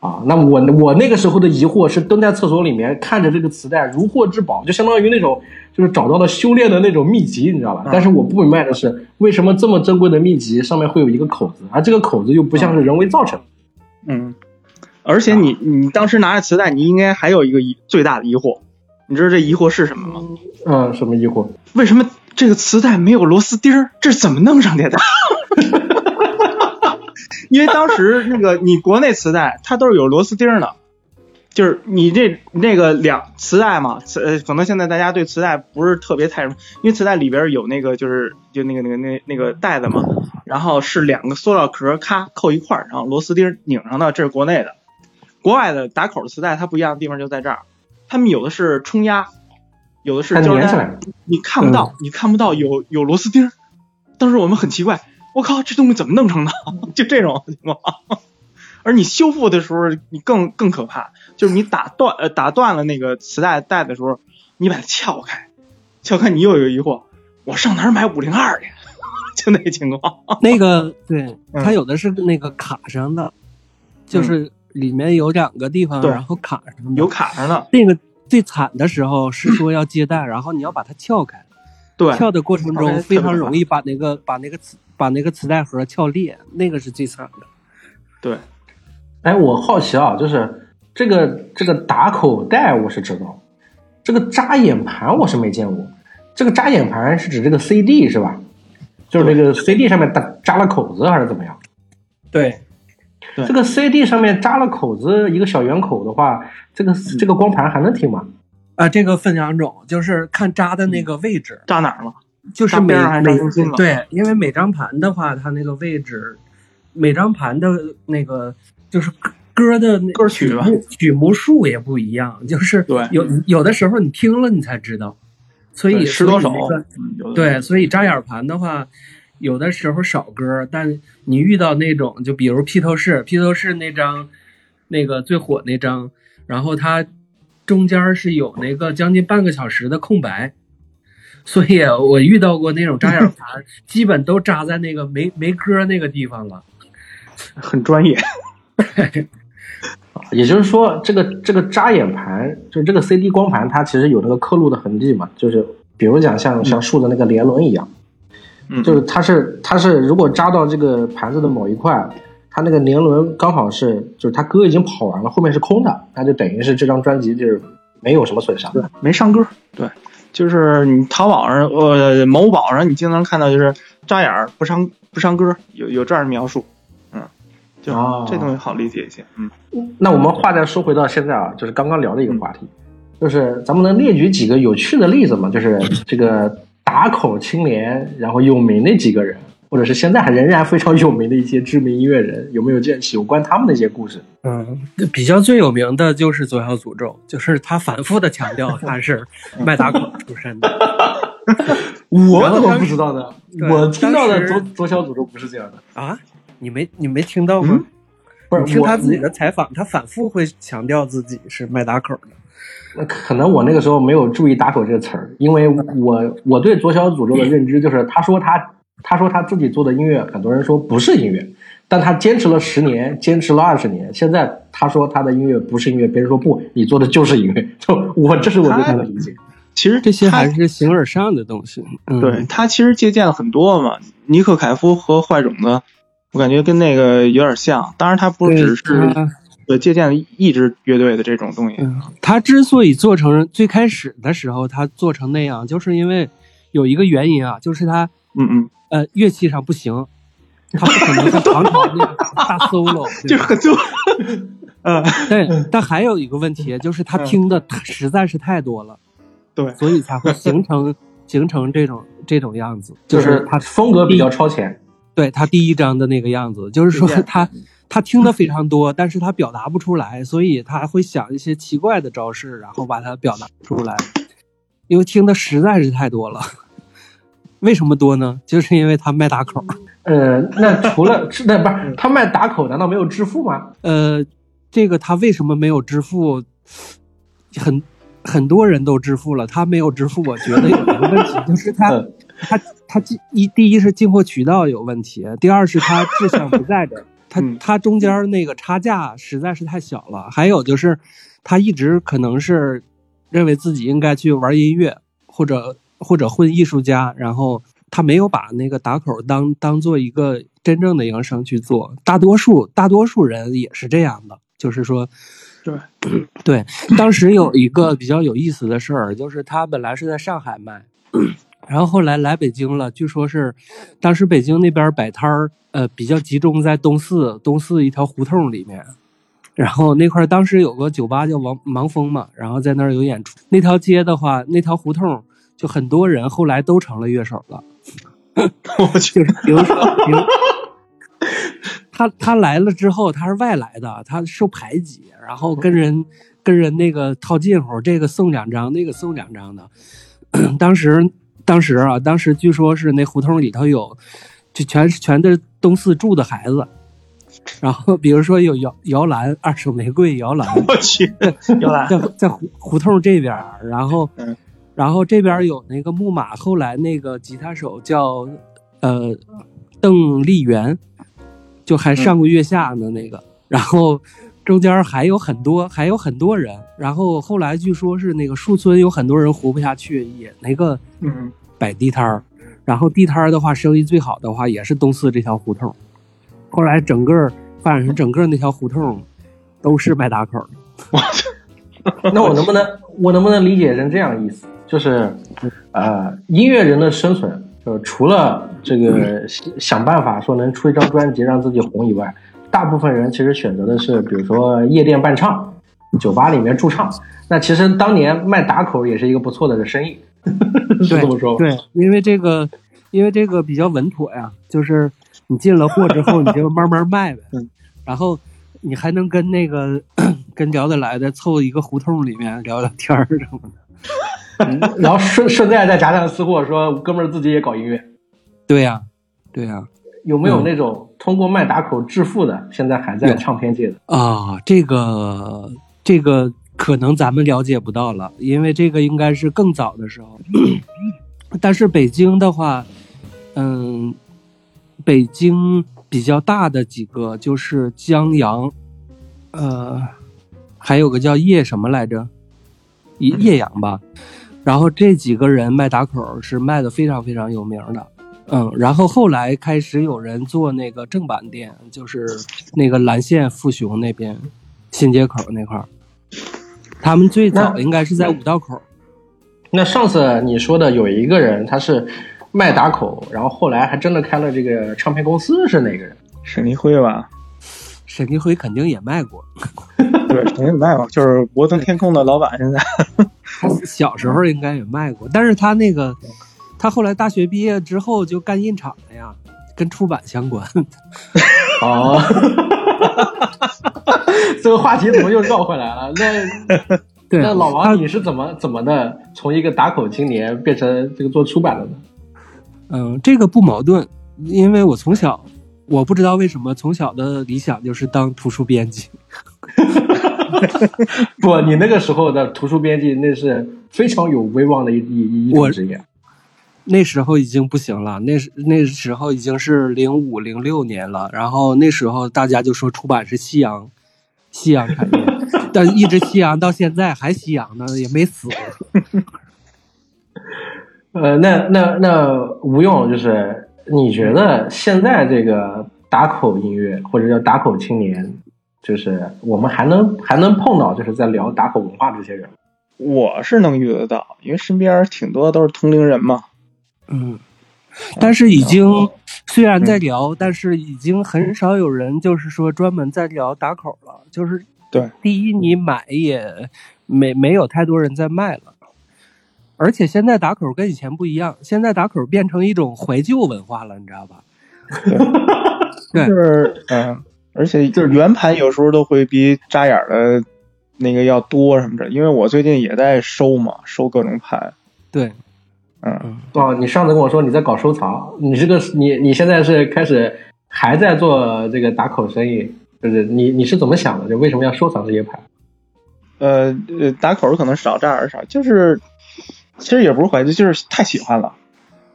啊，那我我那个时候的疑惑是蹲在厕所里面看着这个磁带如获至宝，就相当于那种就是找到了修炼的那种秘籍，你知道吧？但是我不明白的是，为什么这么珍贵的秘籍上面会有一个口子，而这个口子又不像是人为造成的？嗯，而且你你当时拿着磁带，你应该还有一个疑最大的疑惑，你知道这疑惑是什么吗？嗯，什么疑惑？为什么这个磁带没有螺丝钉儿？这是怎么弄上去的？*laughs* 因为当时那个你国内磁带它都是有螺丝钉儿的，就是你这那个两磁带嘛，磁呃可能现在大家对磁带不是特别太什么，因为磁带里边有那个就是就那个那个那那个袋子嘛，然后是两个塑料壳咔扣一块儿，然后螺丝钉拧上的，这是国内的。国外的打口的磁带它不一样的地方就在这儿，他们有的是冲压，有的是它胶带粘起来，你看不到，你看不到有有螺丝钉。当时我们很奇怪，我靠，这东西怎么弄成的？*laughs* 就这种情况。*laughs* 而你修复的时候，你更更可怕，就是你打断呃打断了那个磁带带的时候，你把它撬开，撬开你又有疑惑，我上哪儿买五零二去？*laughs* 就那个情况。那个 *laughs* 对，嗯它有的是那个卡上的，就是里面有两个地方，对然后卡上的。有卡上的，那个最惨的时候是说要接带，*clears throat* 然后你要把它撬开，对，撬的过程中非常容易把那个把那个磁把那个磁带盒撬裂，那个是最惨的。对，哎，我好奇啊，就是这个这个打口袋我是知道，这个扎眼盘我是没见过。这个扎眼盘是指这个 CD 是吧？就是那个 CD 上面打扎了口子还是怎么样？对，对这个 CD 上面扎了口子，一个小圆口的话，这个这个光盘还能听吗？啊，这个分两种，就是看扎的那个位置，扎哪儿了？就是每每对，因为每张盘的话，它那个位置，每张盘的那个就是歌歌的歌曲吧目曲目数也不一样，就是对有有的时候你听了你才知道，所以对十多首对，所以扎眼盘的话，有的时候少歌，但你遇到那种，就比如披头士，披头士那张，那个最火那张，然后它中间是有那个将近半个小时的空白，所以我遇到过那种扎眼盘，*laughs* 基本都扎在那个没没歌那个地方了。很专业。*laughs* 也就是说，这个这个扎眼盘，就是这个 CD 光盘，它其实有那个刻录的痕迹嘛，就是比如讲像像树的那个年轮一样，嗯，就是它是它是如果扎到这个盘子的某一块，它那个年轮刚好是就是它歌已经跑完了，后面是空的，那就等于是这张专辑就是没有什么损伤。对，没上歌。对，就是你淘宝上呃某宝上，你经常看到就是扎眼儿不上不上歌，有有这样的描述。哦这东西好理解一些。嗯，那我们话再说回到现在啊，就是刚刚聊的一个话题，就是咱们能列举几个有趣的例子吗？就是这个打口青年，然后有名的几个人，或者是现在还仍然非常有名的一些知名音乐人，有没有这有关他们的一些故事？嗯，比较最有名的就是左小诅咒，就是他反复的强调他是卖打口出身的。*laughs* 我怎么不知道呢？我听到的左左小诅咒不是这样的，啊，你没你没听到吗？嗯不是听他自己的采访，他反复会强调自己是卖打口的。那可能我那个时候没有注意“打口”这个词儿，因为我我对左小诅咒的认知就是，他说他他说他自己做的音乐，很多人说不是音乐，但他坚持了十年，坚持了二十年，现在他说他的音乐不是音乐，别人说不，你做的就是音乐，*laughs* 就我这是我对他的理解。其实这些还是形而上的东西。嗯、对他其实借鉴了很多嘛，尼克凯夫和坏种子，我感觉跟那个有点像。当然，他不只是他呃借鉴了一支乐队的这种东西。嗯，他之所以做成最开始的时候，他做成那样，就是因为有一个原因啊，就是他嗯嗯，呃乐器上不行，他不可能像唐朝那样 *laughs* 大 solo，就是很多。*laughs* 嗯，对，但还有一个问题，就是他听的实在是太多了，对所以才会形成形成这种这种样子，就是他风格比较超前，对他第一章的那个样子，就是说他他听的非常多，但是他表达不出来，所以他会想一些奇怪的招式，然后把它表达出来，因为听的实在是太多了。*laughs* 为什么多呢？就是因为他卖打口。呃，那除了是那不是他卖打口，难道没有致富吗？呃，这个他为什么没有支付？很很多人都支付了，他没有支付，我觉得有一个问题，就是他嗯他他进一第一是进货渠道有问题，第二是他志向不在这儿，*laughs* 他嗯。他中间那个差价实在是太小了，还有就是他一直可能是认为自己应该去玩音乐或者或者混艺术家，然后他没有把那个打口当当做一个真正的营生去做，大多数大多数人也是这样的，就是说。对。对，当时有一个比较有意思的事儿，就是他本来是在上海卖，然后后来来北京了，据说是当时北京那边摆摊儿，呃，比较集中在东四东四一条胡同里面。然后那块儿当时有个酒吧叫王盲峰嘛，然后在那儿有演出。那条街的话，那条胡同就很多人后来都成了乐手了。我去，就是比如说，比如他他来了之后，他是外来的，他受排挤，然后跟人跟人那个套近乎，这个送两张，那个送两张的。*coughs* 当时当时啊，当时据说是那胡同里头有，就全全都是东四住的孩子。然后比如说有摇摇篮、二手玫瑰、摇篮，我去，摇篮，在在胡胡同这边，然后，嗯然后这边有那个木马，后来那个吉他手叫呃邓丽媛，就还上过月下呢那个，然后中间还有很多还有很多人，然后后来据说是那个树村有很多人活不下去，也那个嗯，摆地摊儿，然后地摊儿的话生意最好的话也是东四这条胡同，后来整个发展成整个那条胡同都是卖打口的。*laughs* 那我能不能我能不能理解成这样意思？就是，呃，音乐人的生存，就除了这个想办法说能出一张专辑让自己红以外，大部分人其实选择的是，比如说夜店伴唱、酒吧里面驻唱。那其实当年卖打口也是一个不错的生意，*laughs* 是这么说吧？对，因为这个，因为这个比较稳妥呀，就是你进了货之后，你就慢慢卖呗，*laughs* 然后你还能跟那个跟聊得来的凑一个胡同里面聊聊天儿什么的。然后顺顺带再夹带私货，说哥们儿自己也搞音乐，对呀、对呀、有没有那种通过卖打口致富的，现在还在唱片界的？啊，这个这个可能咱们了解不到了，因为这个应该是更早的时候。*clears throat* 但是北京的话，嗯，北京比较大的几个就是江阳，呃，还有个叫叶什么来着，叶叶阳吧。然后这几个人卖打口是卖的非常非常有名的。嗯，然后后来开始有人做那个正版店，就是那个蓝线富雄那边新街口那块儿，他们最早应该是在五道口。那上次你说的有一个人，他是卖打口，然后后来还真的开了这个唱片公司，是哪个人？沈立辉吧？沈立辉肯定也卖过，*laughs* 对，肯定卖过，就是摩登天空的老板，现在他小时候应该也卖过，但是他那个他后来大学毕业之后就干印厂了呀，跟出版相关。*laughs* 哦，*laughs* 这个话题怎么又绕回来了？那 *laughs* 对，那老王你是怎么怎么的从一个打口青年变成这个做出版的呢？嗯，这个不矛盾，因为我从小，我不知道为什么从小的理想就是当图书编辑。*laughs* 不，你那个时候的图书编辑那是非常有威望的一一一种职业。那时候已经不行了，那时那时候已经是零五零六年了，然后那时候大家就说出版是夕阳，夕阳产业，*laughs* 但一直夕阳到现在还夕阳呢，也没死。*laughs* 呃，那那那吴用就是你觉得现在这个打口音乐或者叫打口青年，就是我们还能还能碰到就是在聊打口文化这些人？我是能遇得到，因为身边挺多都是同龄人嘛。嗯，但是已经虽然在聊，但是已经很少有人就是说专门在聊打口了。就是对，第一你买也没没有太多人在卖了，而且现在打口跟以前不一样，现在打口变成一种怀旧文化了，你知道吧？对。就是嗯，而且就是圆盘有时候都会比扎眼儿的那个要多什么的，因为我最近也在收嘛，收各种盘。对，嗯，哦，你上次跟我说你在搞收藏，你这个你你现在是开始还在做这个打口生意，就是你你是怎么想的？就为什么要收藏这些牌？呃呃，打口可能少扎眼儿少，就是其实也不是怀旧，就是太喜欢了。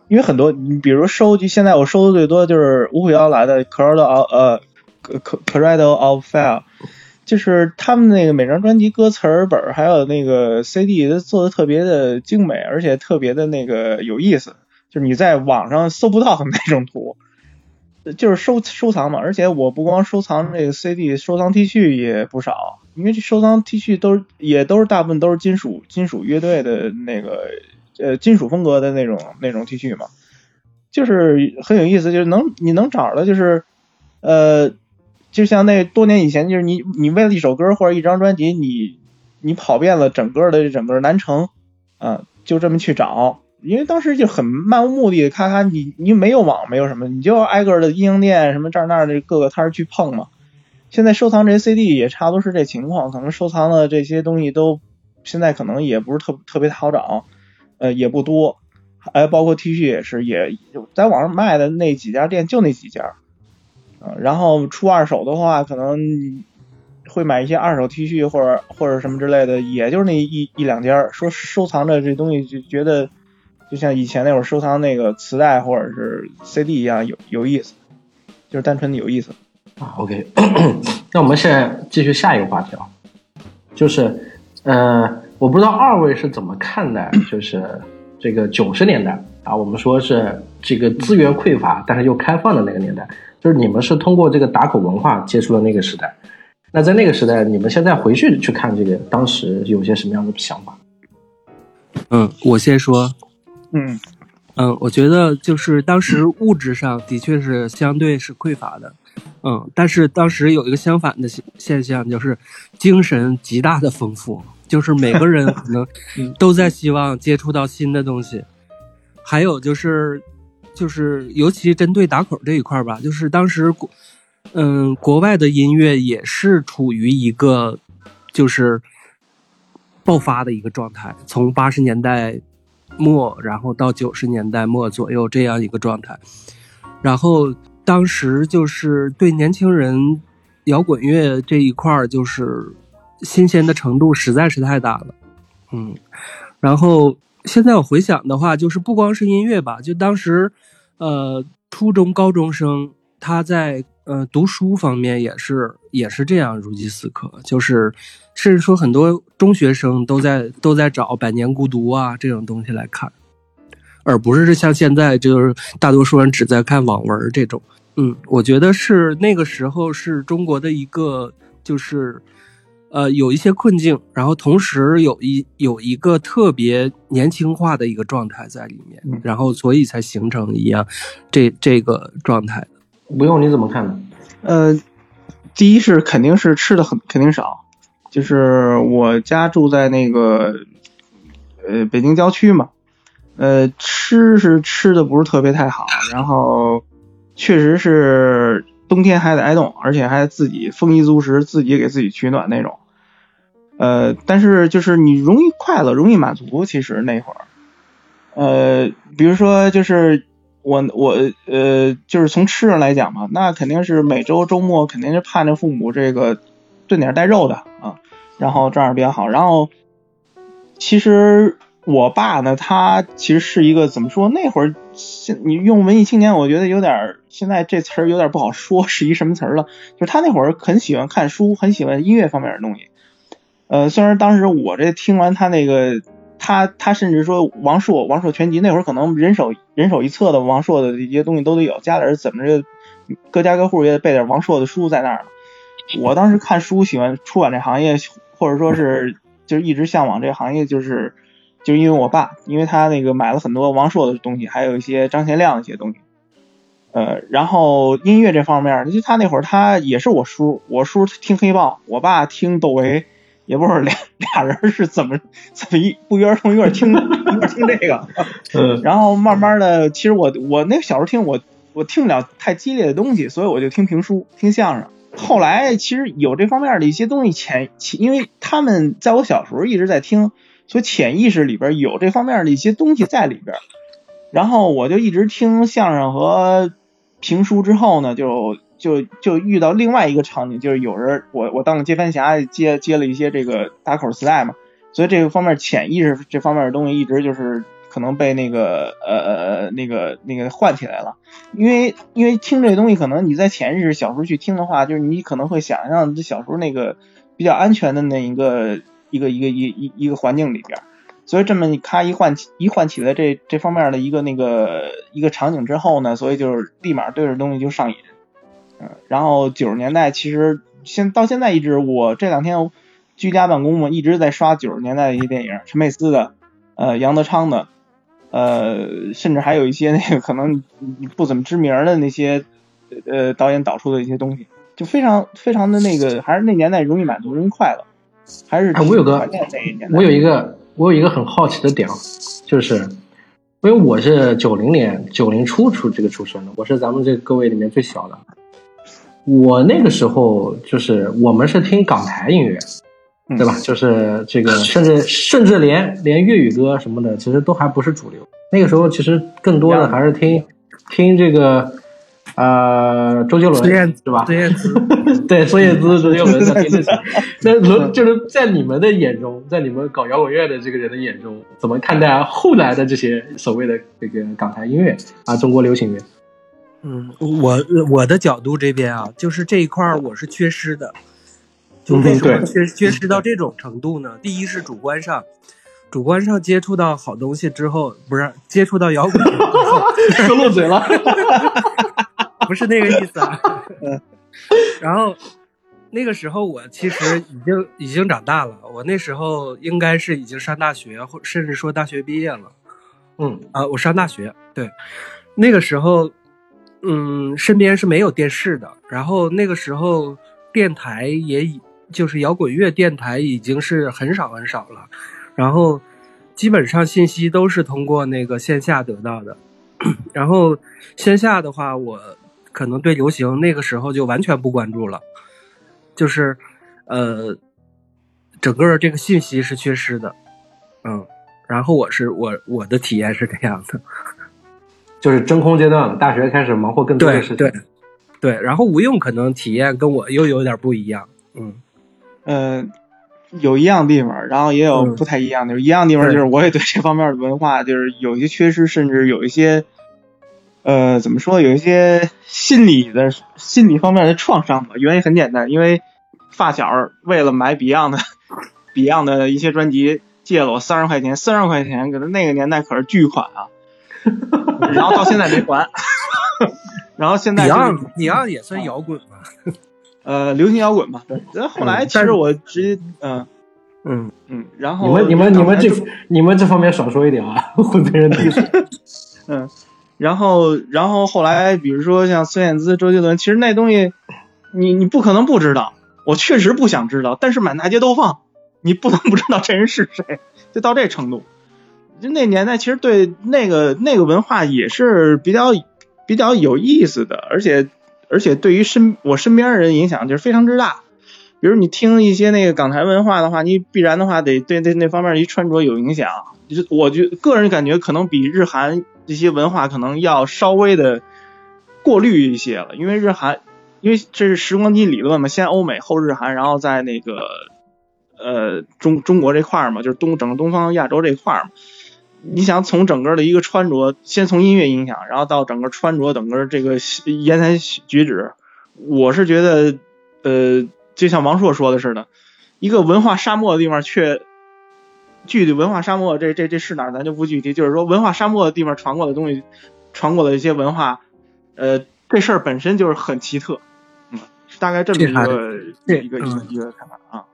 因为很多，你比如收集，现在我收的最多就是五虎摇来的 c r o d of 呃 c c r a d o of Fire，就是他们那个每张专辑歌词本还有那个 CD 都做的特别的精美，而且特别的那个有意思，就是你在网上搜不到的那种图，*laughs* 就是收收藏嘛。而且我不光收藏这个 CD，收藏 T 恤也不少，因为这收藏 T 恤都也都是大部分都是金属金属乐队的那个呃金属风格的那种那种 T 恤嘛，就是很有意思，就是能你能找的就是呃。就像那多年以前，就是你你为了一首歌或者一张专辑，你你跑遍了整个的整个南城，啊，就这么去找，因为当时就很漫无目的，咔咔，你你没有网，没有什么，你就挨个的音像店什么这儿那儿的各个摊儿去碰嘛。现在收藏这些 CD 也差不多是这情况，可能收藏的这些东西都现在可能也不是特特别好找，呃，也不多，哎，包括 T 恤也是，也在网上卖的那几家店就那几家。然后出二手的话，可能会买一些二手 T 恤或者或者什么之类的，也就是那一一两家。说收藏着这东西，就觉得就像以前那会儿收藏那个磁带或者是 CD 一样有有意思，就是单纯的有意思。啊，OK，*clears throat* 那我们现在继续下一个话题啊，就是呃，我不知道二位是怎么看待，就是这个九十年代啊，我们说是这个资源匮乏但是又开放的那个年代。就是你们是通过这个打口文化接触了那个时代，那在那个时代，你们现在回去去看这个，当时有些什么样的想法？嗯，我先说，嗯嗯，我觉得就是当时物质上的确是相对是匮乏的，嗯，但是当时有一个相反的现现象，就是精神极大的丰富，就是每个人可能 *laughs* 都在希望接触到新的东西，还有就是。就是尤其针对打口这一块吧，就是当时国，嗯，国外的音乐也是处于一个就是爆发的一个状态，从八十年代末，然后到九十年代末左右这样一个状态。然后当时就是对年轻人摇滚乐这一块就是新鲜的程度实在是太大了，嗯，然后。现在我回想的话，就是不光是音乐吧，就当时，呃，初中高中生他在呃读书方面也是也是这样如饥似渴，就是甚至说很多中学生都在都在找《百年孤独》啊这种东西来看，而不是像现在就是大多数人只在看网文这种。嗯，我觉得是那个时候是中国的一个就是。呃，有一些困境，然后同时有一有一个特别年轻化的一个状态在里面，然后所以才形成一样这这个状态。不用你怎么看呢？呃，第一是肯定是吃的很肯定少，就是我家住在那个呃北京郊区嘛，呃吃是吃的不是特别太好，然后确实是冬天还得挨冻，而且还自己丰衣足食，自己给自己取暖那种。呃，但是就是你容易快乐，容易满足。其实那会儿，呃，比如说就是我我呃，就是从吃上来讲嘛，那肯定是每周周末肯定是盼着父母这个炖点带肉的啊，然后这样比较好。然后其实我爸呢，他其实是一个怎么说？那会儿现你用文艺青年，我觉得有点现在这词儿有点不好说，*laughs* 是一什么词儿了？就是他那会儿很喜欢看书，很喜欢音乐方面的东西。呃，虽然当时我这听完他那个，他他甚至说王朔王朔全集那会儿可能人手人手一册的王朔的一些东西都得有，家里人怎么着，各家各户也得备点王朔的书在那儿。我当时看书喜欢出版这行业，或者说是就是一直向往这行业，就是就是因为我爸，因为他那个买了很多王朔的东西，还有一些张贤亮的一些东西。呃，然后音乐这方面，就他那会儿他也是我叔，我叔听黑豹，我爸听窦唯。也不知道俩俩人是怎么怎么一不约而同一块听一块听这个，*laughs* 嗯，然后慢慢的，其实我我那小时候听我我听不了太激烈的东西，所以我就听评书听相声。后来其实有这方面的一些东西潜潜，因为他们在我小时候一直在听，所以潜意识里边有这方面的一些东西在里边。然后我就一直听相声和评书之后呢，就。就就遇到另外一个场景，就是有人我我当了接盘侠，接接了一些这个打口磁带嘛，所以这个方面潜意识这方面的东西一直就是可能被那个呃呃那个那个唤起来了，因为因为听这东西，可能你在潜意识小时候去听的话，就是你可能会想象这小时候那个比较安全的那一个一个一个一一一个环境里边，所以这么你咔一唤起一唤起来这这方面的一个那个一个场景之后呢，所以就是立马对这东西就上瘾。嗯，然后九十年代其实现到现在一直，我这两天居家办公嘛，一直在刷九十年代的一些电影，陈佩斯的，呃，杨德昌的，呃，甚至还有一些那个可能不怎么知名的那些呃导演导出的一些东西，就非常非常的那个，还是那年代容易满足，容易快乐，还是我有个我有一个我有一个很好奇的点，就是因为我是九零年九零初出这个出生的，我是咱们这各位里面最小的。我那个时候就是我们是听港台音乐，对吧？就是这个，*laughs* 甚至甚至连连粤语歌什么的，其实都还不是主流。那个时候其实更多的还是听听这个，呃，周杰伦是吧？孙燕姿，*laughs* 对，孙燕姿、周杰伦在听这些。*laughs* 那轮就是在你们的眼中，在你们搞摇滚乐的这个人的眼中，怎么看待后来的这些所谓的这个港台音乐啊，中国流行乐？嗯，我我的角度这边啊，就是这一块儿我是缺失的，就为什么缺缺失到这种程度呢？第一是主观上，主观上接触到好东西之后，不是接触到摇滚，*laughs* 说漏嘴了，*laughs* 不是那个意思啊。*laughs* 然后那个时候我其实已经已经长大了，我那时候应该是已经上大学，或甚至说大学毕业了。嗯啊，我上大学，对，那个时候。嗯，身边是没有电视的，然后那个时候电台也就是摇滚乐电台已经是很少很少了，然后基本上信息都是通过那个线下得到的，*coughs* 然后线下的话，我可能对流行那个时候就完全不关注了，就是呃，整个这个信息是缺失的，嗯，然后我是我我的体验是这样的。就是真空阶段了，大学开始忙活更多的事情。对，对，然后吴用可能体验跟我又有点不一样。嗯，呃，有一样地方，然后也有不太一样的。一样地方就是我也对这方面的文化就是有一些缺失，甚至有一些，呃，怎么说，有一些心理的心理方面的创伤吧。原因很简单，因为发小为了买 Beyond 的 Beyond 的一些专辑，借了我三十块钱，三十块钱，可能那个年代可是巨款啊。*laughs* 然后到现在没还，*laughs* 然后现在 Beyond Beyond 也算摇滚吧，呃，流行摇滚吧。对，后来其实我直接嗯嗯嗯，然后你们你们你们这你们这方面少说一点啊，会被人 diss。*laughs* 嗯，然后然后后来比如说像孙燕姿、周杰伦，其实那东西你你不可能不知道，我确实不想知道，但是满大街都放，你不能不知道这人是谁，就到这程度。就那年代，其实对那个那个文化也是比较比较有意思的，而且而且对于身我身边人影响就是非常之大。比如你听一些那个港台文化的话，你必然的话得对那那方面一穿着有影响。就是我觉个人感觉可能比日韩这些文化可能要稍微的过滤一些了，因为日韩，因为这是时光机理论嘛，先欧美后日韩，然后在那个呃中中国这块儿嘛，就是东整个东方亚洲这块儿嘛。你想从整个的一个穿着，先从音乐影响，然后到整个穿着，整个这个言谈举止，我是觉得，呃，就像王朔说的似的，一个文化沙漠的地方，却具体文化沙漠这这这是哪儿，咱就不具体。就是说，文化沙漠的地方传过的东西，传过的一些文化，呃，这事儿本身就是很奇特，嗯，大概这么一个一个一个一个看法啊。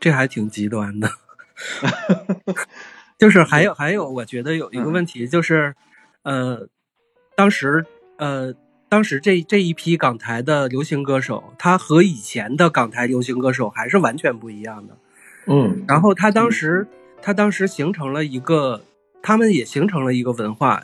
这还挺极端的。*laughs* 就是还有还有，我觉得有一个问题就是，呃，当时呃，当时这这一批港台的流行歌手，他和以前的港台流行歌手还是完全不一样的。嗯，然后他当时他当时形成了一个，他们也形成了一个文化，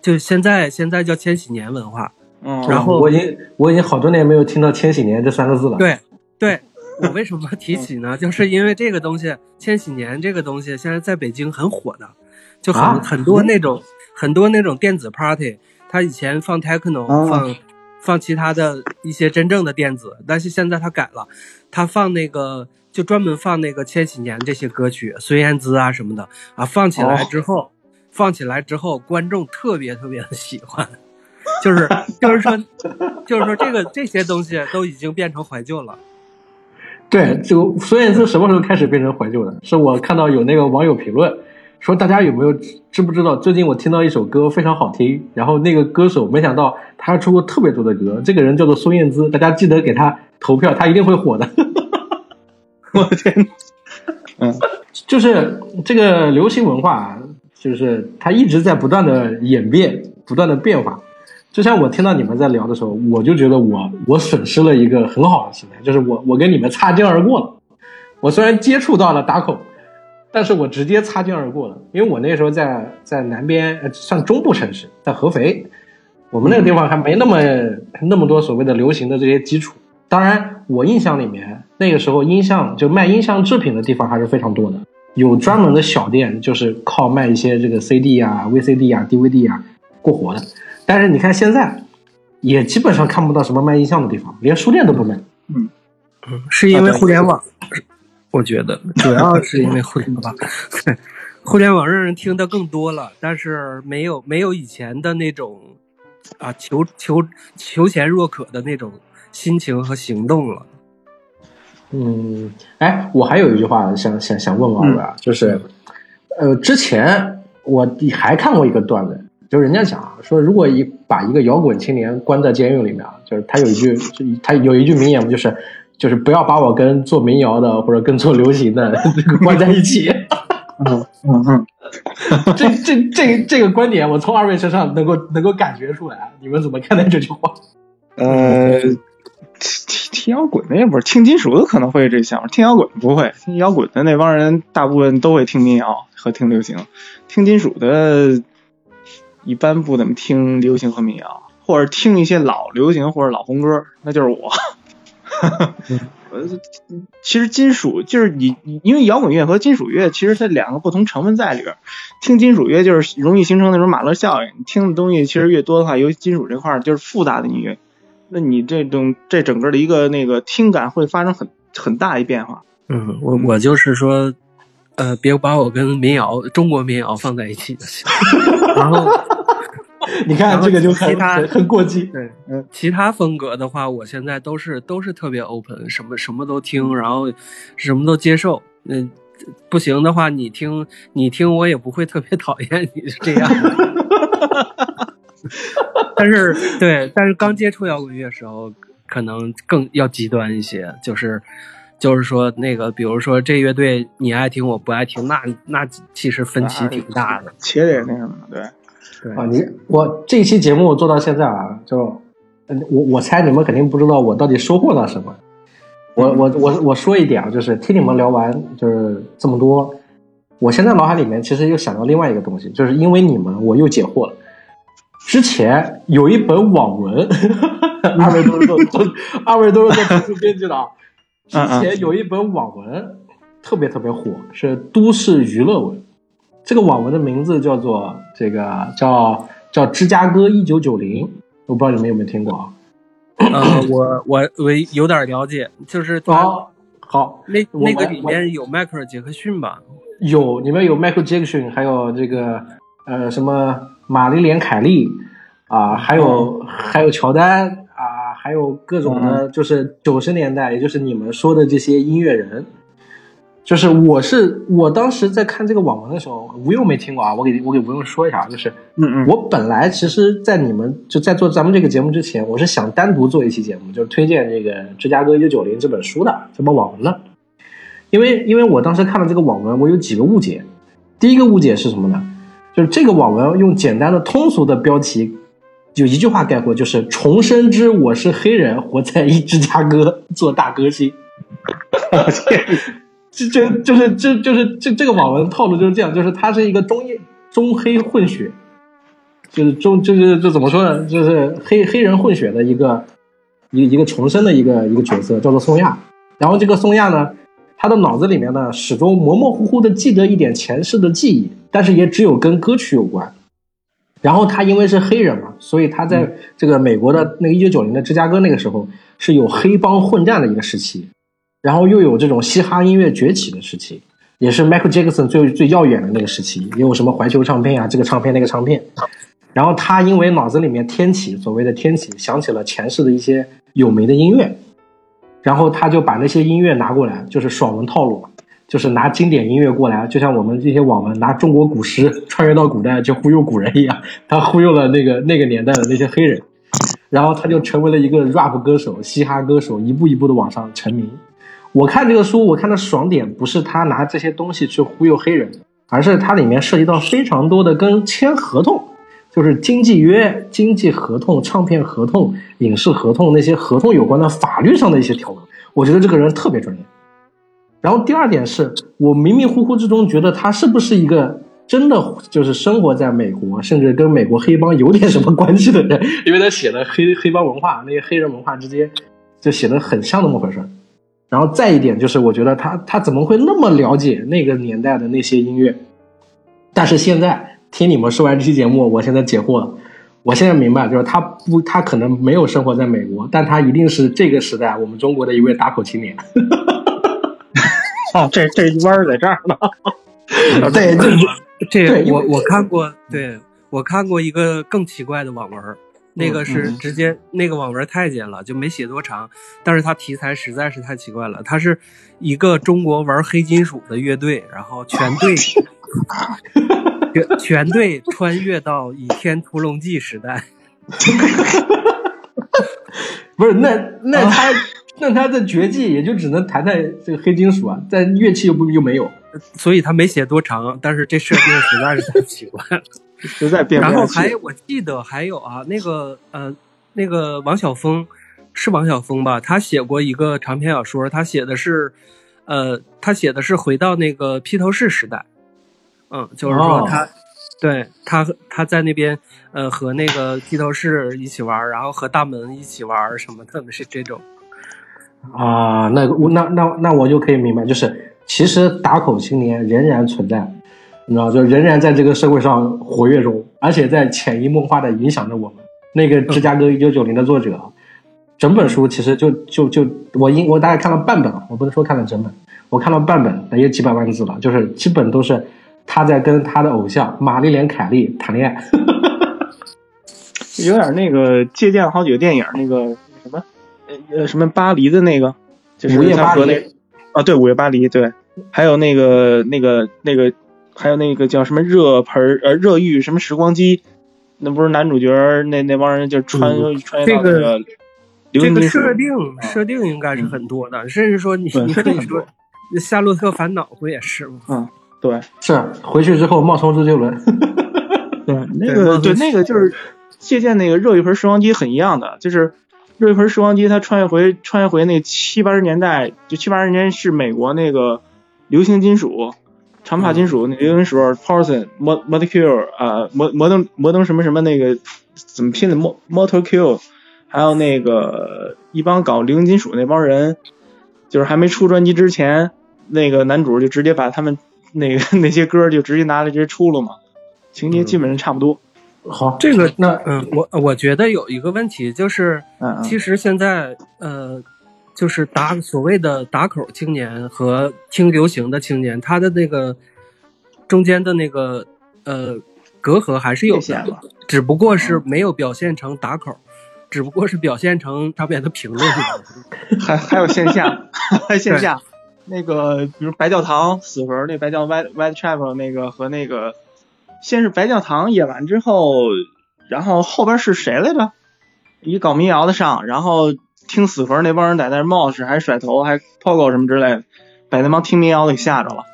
就现在现在叫千禧年文化。嗯，然后我已经我已经好多年没有听到千禧年这三个字了。对对。我为什么提起呢？就是因为这个东西，千禧年这个东西现在在北京很火的，就很很多那种很多那种电子 party，他以前放 techno，放放其他的一些真正的电子，但是现在他改了，他放那个就专门放那个千禧年这些歌曲，孙燕姿啊什么的啊，放起来之后，放起来之后，观众特别特别的喜欢，就是就是说就是说这个这些东西都已经变成怀旧了。对，就孙燕姿什么时候开始变成怀旧的？是我看到有那个网友评论说，大家有没有知不知道？最近我听到一首歌非常好听，然后那个歌手没想到他出过特别多的歌，这个人叫做孙燕姿，大家记得给他投票，他一定会火的。*laughs* 我天，嗯，就是这个流行文化，就是它一直在不断的演变，不断的变化。就像我听到你们在聊的时候，我就觉得我我损失了一个很好的时代，就是我我跟你们擦肩而过了。我虽然接触到了打口，但是我直接擦肩而过了，因为我那时候在在南边，呃，算中部城市，在合肥，我们那个地方还没那么那么多所谓的流行的这些基础。当然，我印象里面那个时候音像就卖音像制品的地方还是非常多的，有专门的小店，就是靠卖一些这个 CD 啊、VCD 啊、DVD 啊过活的。但是你看现在，也基本上看不到什么卖音像的地方，连书店都不卖。嗯嗯，是因为互联网，*laughs* 我觉得主要是因为互联网，*laughs* 互联网让人听的更多了，但是没有没有以前的那种啊求求求贤若渴的那种心情和行动了。嗯，哎，我还有一句话想想想问问二位啊，就是呃，之前我还看过一个段子。就是人家讲说，如果一把一个摇滚青年关在监狱里面，就是他有一句，他有一句名言嘛，就是就是不要把我跟做民谣的或者跟做流行的这个关在一起。嗯嗯嗯，*laughs* 这这这这个观点，我从二位身上能够能够感觉出来。你们怎么看待这句话？*laughs* 呃，听听摇滚的也不是听金属的可能会这想法，听摇滚不会，听摇滚的那帮人大部分都会听民谣和听流行，听金属的。一般不怎么听流行和民谣，或者听一些老流行或者老红歌，那就是我。呃，*laughs* 其实金属就是你，因为摇滚乐和金属乐其实它两个不同成分在里边。听金属乐就是容易形成那种马勒效应，你听的东西其实越多的话，尤其金属这块就是复杂的音乐，那你这种这整个的一个那个听感会发生很很大一变化。嗯，我我就是说。呃，别把我跟民谣、中国民谣放在一起就行。然后，*laughs* 你看这个就其他很过激。对，嗯，其他风格的话，我现在都是都是特别 open，什么什么都听，然后什么都接受。嗯，不行的话，你听你听，我也不会特别讨厌你是这样。但是，对，但是刚接触摇滚乐时候，可能更要极端一些，就是。就是说，那个，比如说这乐队你爱听，我不爱听，那那其实分歧挺大的，且得那什么，对对啊，你我这期节目做到现在啊，就我我猜你们肯定不知道我到底收获了什么。我我我我说一点啊，就是听你们聊完就是这么多，我现在脑海里面其实又想到另外一个东西，就是因为你们我又解惑了。之前有一本网文，*laughs* 二位都是做做，二位都是做图书编辑的啊。之前有一本网文特别特别火，是都市娱乐文。这个网文的名字叫做这个叫叫芝加哥一九九零，我不知道你们有没有听过啊？呃，我我我有点了解，就是哦好，好，那我那个里面有迈克尔·杰克逊吧？有里面有 Michael Jackson，还有这个呃什么玛丽莲凯莉啊，还有、还有乔丹啊，还有各种的，就是九十年代，也就是你们说的这些音乐人。就是我是我当时在看这个网文的时候，吴用没听过啊，我给我给吴用说一下，就是嗯嗯我本来其实，在你们就在做咱们这个节目之前，我是想单独做一期节目，就是推荐这个《芝加哥一九九零》这本书的这本网文的，因为因为我当时看了这个网文，我有几个误解。第一个误解是什么呢？就是这个网文用简单的通俗的标题，就一句话概括，就是重生之我是黑人，活在一芝加哥做大歌星。*laughs* 这这就是这就是这这个网文套路就是这样，就是他是一个中中黑混血，就是中就是这怎么说呢，就是黑黑人混血的一个一个一个重生的一个一个角色，叫做宋亚。然后这个宋亚呢，他的脑子里面呢始终模模糊糊的记得一点前世的记忆，但是也只有跟歌曲有关。然后他因为是黑人嘛，所以他在这个美国的那个一九九零的芝加哥那个时候是有黑帮混战的一个时期，然后又有这种嘻哈音乐崛起的时期，也是 Michael Jackson 最最耀眼的那个时期，也有什么环球唱片啊，这个唱片那个唱片。然后他因为脑子里面天启所谓的天启，想起了前世的一些有名的音乐，然后他就把那些音乐拿过来，就是爽文套路嘛，就是拿经典音乐过来，就像我们这些网文拿中国古诗穿越到古代去忽悠古人一样，他忽悠了那个那个年代的那些黑人，然后他就成为了一个 rap 歌手、嘻哈歌手，一步一步的往上成名。我看这个书，我看的爽点不是他拿这些东西去忽悠黑人，而是它里面涉及到非常多的跟签合同，就是经纪约、经纪合同、唱片合同、影视合同那些合同有关的法律上的一些条文。我觉得这个人特别专业。然后第二点是我迷迷糊糊之中觉得他是不是一个真的就是生活在美国，甚至跟美国黑帮有点什么关系的人，*laughs* 因为他写的黑黑帮文化那些黑人文化之间就写的很像那么回事儿。然后再一点就是，我觉得他他怎么会那么了解那个年代的那些音乐？但是现在听你们说完这期节目，我现在解惑了。我现在明白，就是他不，他可能没有生活在美国，但他一定是这个时代我们中国的一位打口青年。*laughs* *laughs* 哦，这这一弯儿在这儿呢。*laughs* *laughs* 对，这这我我看过，对我看过一个更奇怪的网文儿，那个是嗯直接、那个网文儿太监了，就没写多长，但是它题材实在是太奇怪了。它是一个中国玩黑金属的乐队，然后全队全全队穿越到《倚天屠龙记》时代。不是那那他、那他的绝技也就只能弹弹这个黑金属啊，但乐器又不又没有。所以他没写多长，但是这设定实在是太奇怪了。*laughs* 实在变然后。还我记得还有啊，那个呃，那个王晓峰是王晓峰吧？他写过一个长篇小说，他写的是呃，他写的是回到那个披头士时代，嗯，就是说哦他、对他他在那边呃和那个披头士一起玩，然后和大门一起玩什么的，是这种。啊，那我那那那我就可以明白，就是其实打口青年仍然存在，你知道，就仍然在这个社会上活跃中，而且在潜移默化的影响着我们。那个芝加哥一九九零的作者，整本书其实就就就我应我大概看了半本，我不能说看了整本，我看了半本，也几百万字了，就是基本都是他在跟他的偶像玛丽莲凯莉谈恋爱。*laughs* 有点那个借鉴好几个电影，那个呃什么巴黎的那个，就是五月巴黎他和那啊对五月巴黎对，还有那个那个那个还有那个叫什么热盆儿呃热浴什么时光机，那不是男主角那那帮人就穿、穿越到这个那个这个设定设定应该是很多的，甚至说你对你可以说《夏洛特烦恼》不也是吗？对是回去之后冒充周杰伦。*laughs* 对那个对那个就是借鉴那个热浴盆时光机很一样的，就是热浴盆时光机它穿越回穿越回那七八十年代，就七八十年是美国那个流行金属。长发金属那流行时候，Paulson、Mod Molecule 啊，摩摩登摩登什么什么那个怎么拼的 Mo Motor Q，还有那个一帮搞流行金属那帮人，就是还没出专辑之前，那个男主就直接把他们那个 *laughs* 那些歌就直接拿来直接出了嘛，情节基本上差不多。好，这个那嗯，我我觉得有一个问题就是，嗯嗯。其实现在呃，就是打所谓的打口青年和听流行的青年，他的那个中间的那个呃隔阂还是有的只不过是没有表现成打口，只不过是表现成上面的评论。*laughs* 还还有线下，还线下那个，比如白教堂死魂那白教 White White Chapel 那个和那个，先是白教堂演完之后，然后后边是谁来着？一搞民谣的上，然后听死魂那帮人在那儿冒失，还甩头，还 pogo 什么之类的，把那帮听民谣的给吓着了。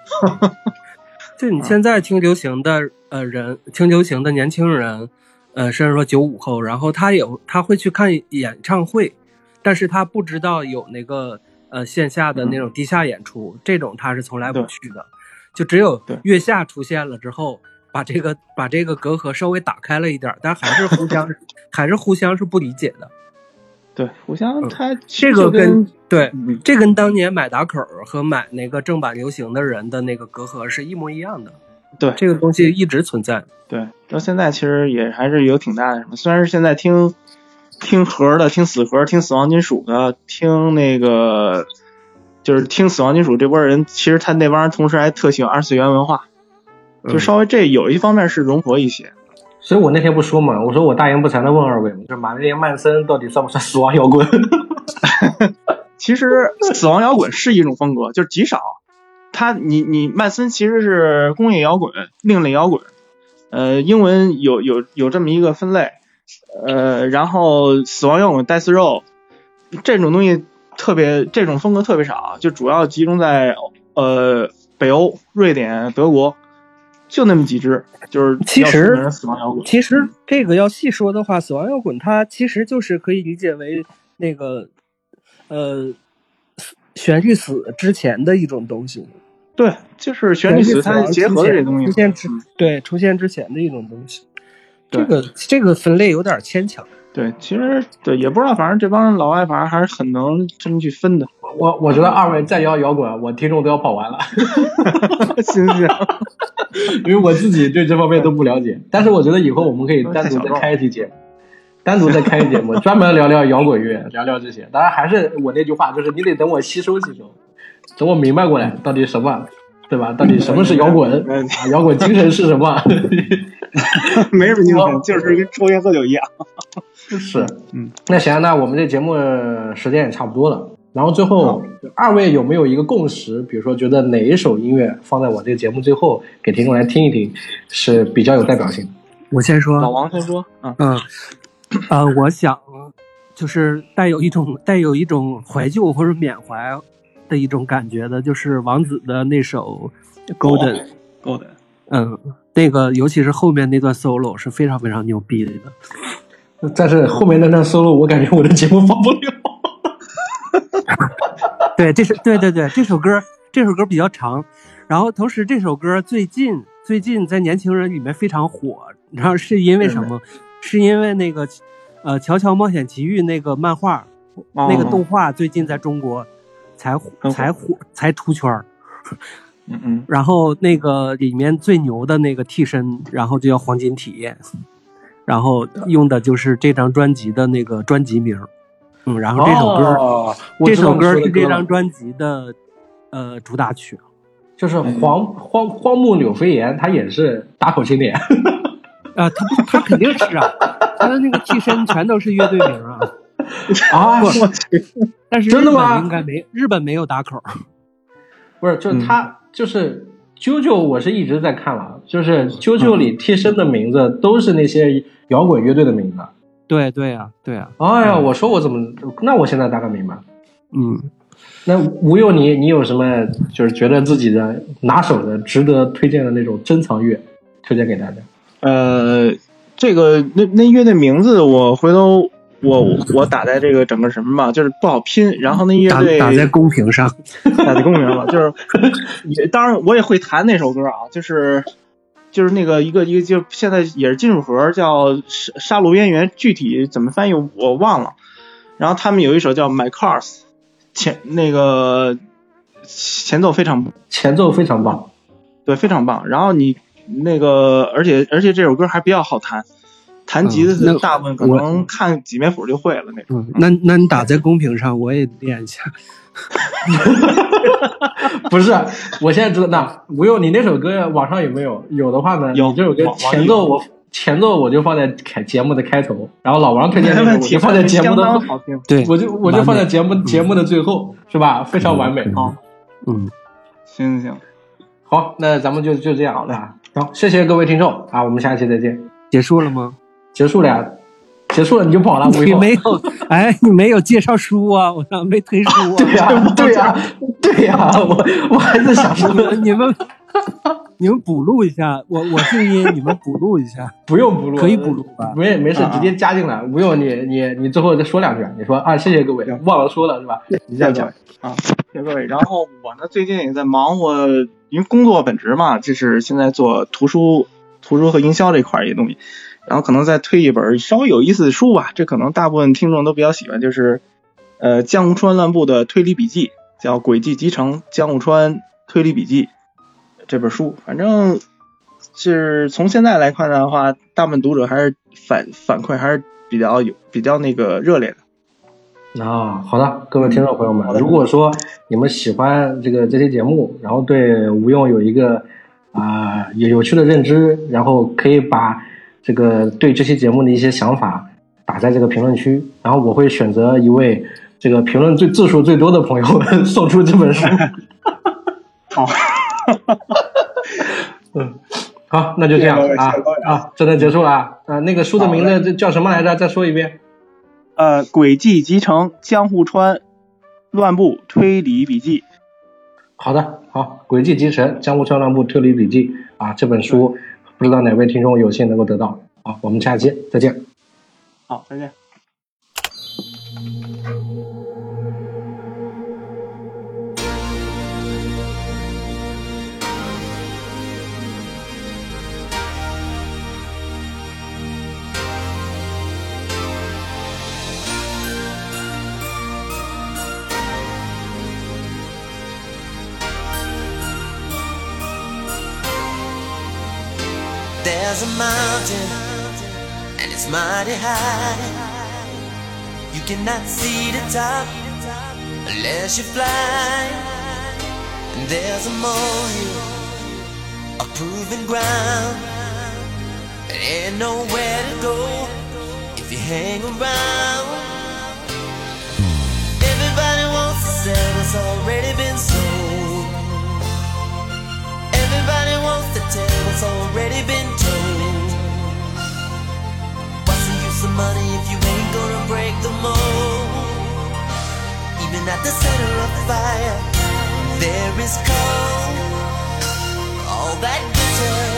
*laughs* 就你现在听流行的呃人，听流行的年轻人，呃，甚至说九五后，然后他也他会去看演唱会，但是他不知道有那个呃线下的那种地下演出，这种他是从来不去的，就只有月下出现了之后，把这个把这个隔阂稍微打开了一点，但还是互相还是互相是不理解的。对，互相他这个跟跟对嗯这跟当年买打口和买那个正版流行的人的那个隔阂是一模一样的。对这个东西一直存在。对，到现在其实也还是有挺大的什么，虽然是现在听听核的、听死核、听死亡金属的、听那个就是听死亡金属这波人，其实他那帮人同时还特喜欢二次元文化，就嗯稍微这有一方面是融合一些。所以我那天不说嘛，我说我大言不惭的问二位，就是玛丽莲曼森到底算不算死亡摇滚？*laughs* 其实死亡摇滚是一种风格，就是极少。他你你曼森其实是工业摇滚、另类摇滚，呃，英文有有有这么一个分类，呃，然后死亡摇滚 death row 这种东西特别，这种风格特别少，就主要集中在呃北欧、瑞典、德国，就那么几支，就是其实。其实这个要细说的话，死亡摇滚它其实就是可以理解为那个呃旋律死之前的一种东西。对，就是旋律死，它亡结合了这东西出现之嗯对出现之前的一种东西。这个这个分类有点牵强。对，其实对也不知道，反正这帮老外反正还是很能这么去分的。我我觉得二位再摇摇滚，我听众都要跑完了，行 *laughs* 行，*laughs* 因为我自己对这方面都不了解。但是我觉得以后我们可以单独再开一期节目，单独再开一期节目，*laughs* 专门聊聊摇滚乐，聊聊这些。当然还是我那句话，就是你得等我吸收吸收，等我明白过来到底什么，对吧？到底什么是摇滚？啊摇滚精神是什么？*laughs* 没什么精神，就是跟抽烟喝酒一样。*laughs* 是，嗯，那行，那我们这节目呃时间也差不多了。然后最后，二位有没有一个共识？比如说，觉得哪一首音乐放在我这个节目最后给听众来听一听，是比较有代表性的？我先说，老王先说，嗯，嗯，呃，我想就是带有一种带有一种怀旧或者缅怀的一种感觉的，就是王子的那首《Golden》，Golden，。嗯，那个尤其是后面那段 solo 是非常非常牛逼的。*laughs* 但是后面那段 solo，我感觉我的节目放不了。*laughs* 对，这是对对对，这首歌这首歌比较长，然后同时这首歌最近最近在年轻人里面非常火，然后是因为什么？*laughs* 是因为那个呃《乔乔冒险奇遇》那个漫画、那个动画最近在中国才火才火才出圈儿。嗯嗯，然后那个里面最牛的那个替身，然后就叫黄金体验，然后用的就是这张专辑的那个专辑名。嗯，然后这首歌、哦这首歌是这张专辑的呃主打曲。就是黄荒荒木柳飞岩，他也是打口青脸。啊，*laughs* 他不，他肯定是啊，*laughs* 他的那个替身全都是乐队名啊。啊，我去，但是真的吗日本应该没，日本没有打口。不是，就是他，就是啾啾，我是一直在看了，就是啾啾里替身的名字都是那些摇滚乐队的名字。对对啊，对啊，哎呀，我说我怎么，那我现在大概明白。嗯，那吴佑你，你有什么就是觉得自己的拿手的、值得推荐的那种珍藏乐，推荐给大家？呃，这个那那乐队名字我回头我我打在这个整个什么吧，就是不好拼。然后那乐打队打在公屏上。打在公屏了，就是也当然我也会弹那首歌啊，就是就是那个一个一个就现在也是金属盒叫杀杀戮边缘，具体怎么翻译我忘了。然后他们有一首叫 My Cars，前那个前奏非常前奏非常棒，对非常棒。然后你那个而且而且这首歌还比较好弹，弹吉他嗯那的大部分可能看几面谱就会了那种。嗯，那那你打在公屏上，我也练一下。*laughs* *laughs* 不是，我现在知道那吴用，你那首歌网上有没有？有的话呢，有你这首歌前奏我前奏我就放在开节目的开头，然后老王推荐那个我没问题，就放在节目相当的，好听。对，我就我就放在节目节目的最后，是吧？非常完美啊！嗯，行行行，好，那咱们就就这样啊。好，谢谢各位听众啊，我们下期再见。结束了吗？结束了呀，结束了你就跑了，你没有，*laughs* 哎，你没有介绍书啊？我咋没推书啊？*laughs* 对呀，对呀，对呀，我我还在想说你，们 *laughs* 你们你们补录一下，我我静音，你们补录一下，不用补录，可以补录吧？没没事啊，直接加进来。不用，你你你最后再说两句，你说啊，谢谢各位，忘了说了是吧？你这样讲，啊，谢谢各位。然后我呢，最近也在忙我，因为工作本职嘛，就是现在做图书、图书和营销这块儿一些东西。然后可能再推一本稍微有意思的书吧，这可能大部分听众都比较喜欢，就是呃江户川乱步的推理笔记，叫《轨迹集成江户川推理笔记》这本书。反正是从现在来看的话，大部分读者还是反反馈还是比较有比较那个热烈的。啊，好的，各位听众朋友们如果说你们喜欢这个这期节目，然后对吴用有一个啊、有有趣的认知，然后可以把这个对这期节目的一些想法打在这个评论区，然后我会选择一位这个评论最字数最多的朋友 *laughs* 送出这本书。*laughs* 好，*laughs* 嗯，好，那就这样啊啊，真的结束了啊！啊，那个书的名字这叫什么来着？再说一遍。呃，轨迹集成江户川乱步推理笔记。好的，好，《轨迹集成：江户川乱步推理笔记》啊，这本书不知道哪位听众有幸能够得到。好，我们下期再见。好，再见。There's a mountain, and it's mighty high. You cannot see the top unless you fly. And there's a molehill, a proven ground. There ain't nowhere to go if you hang around. Everybody wants to sell what's already been sold. Everybody what's already been told. What's the use of money if you ain't gonna break the mold? Even at the center of the fire, there is cold. All that glitters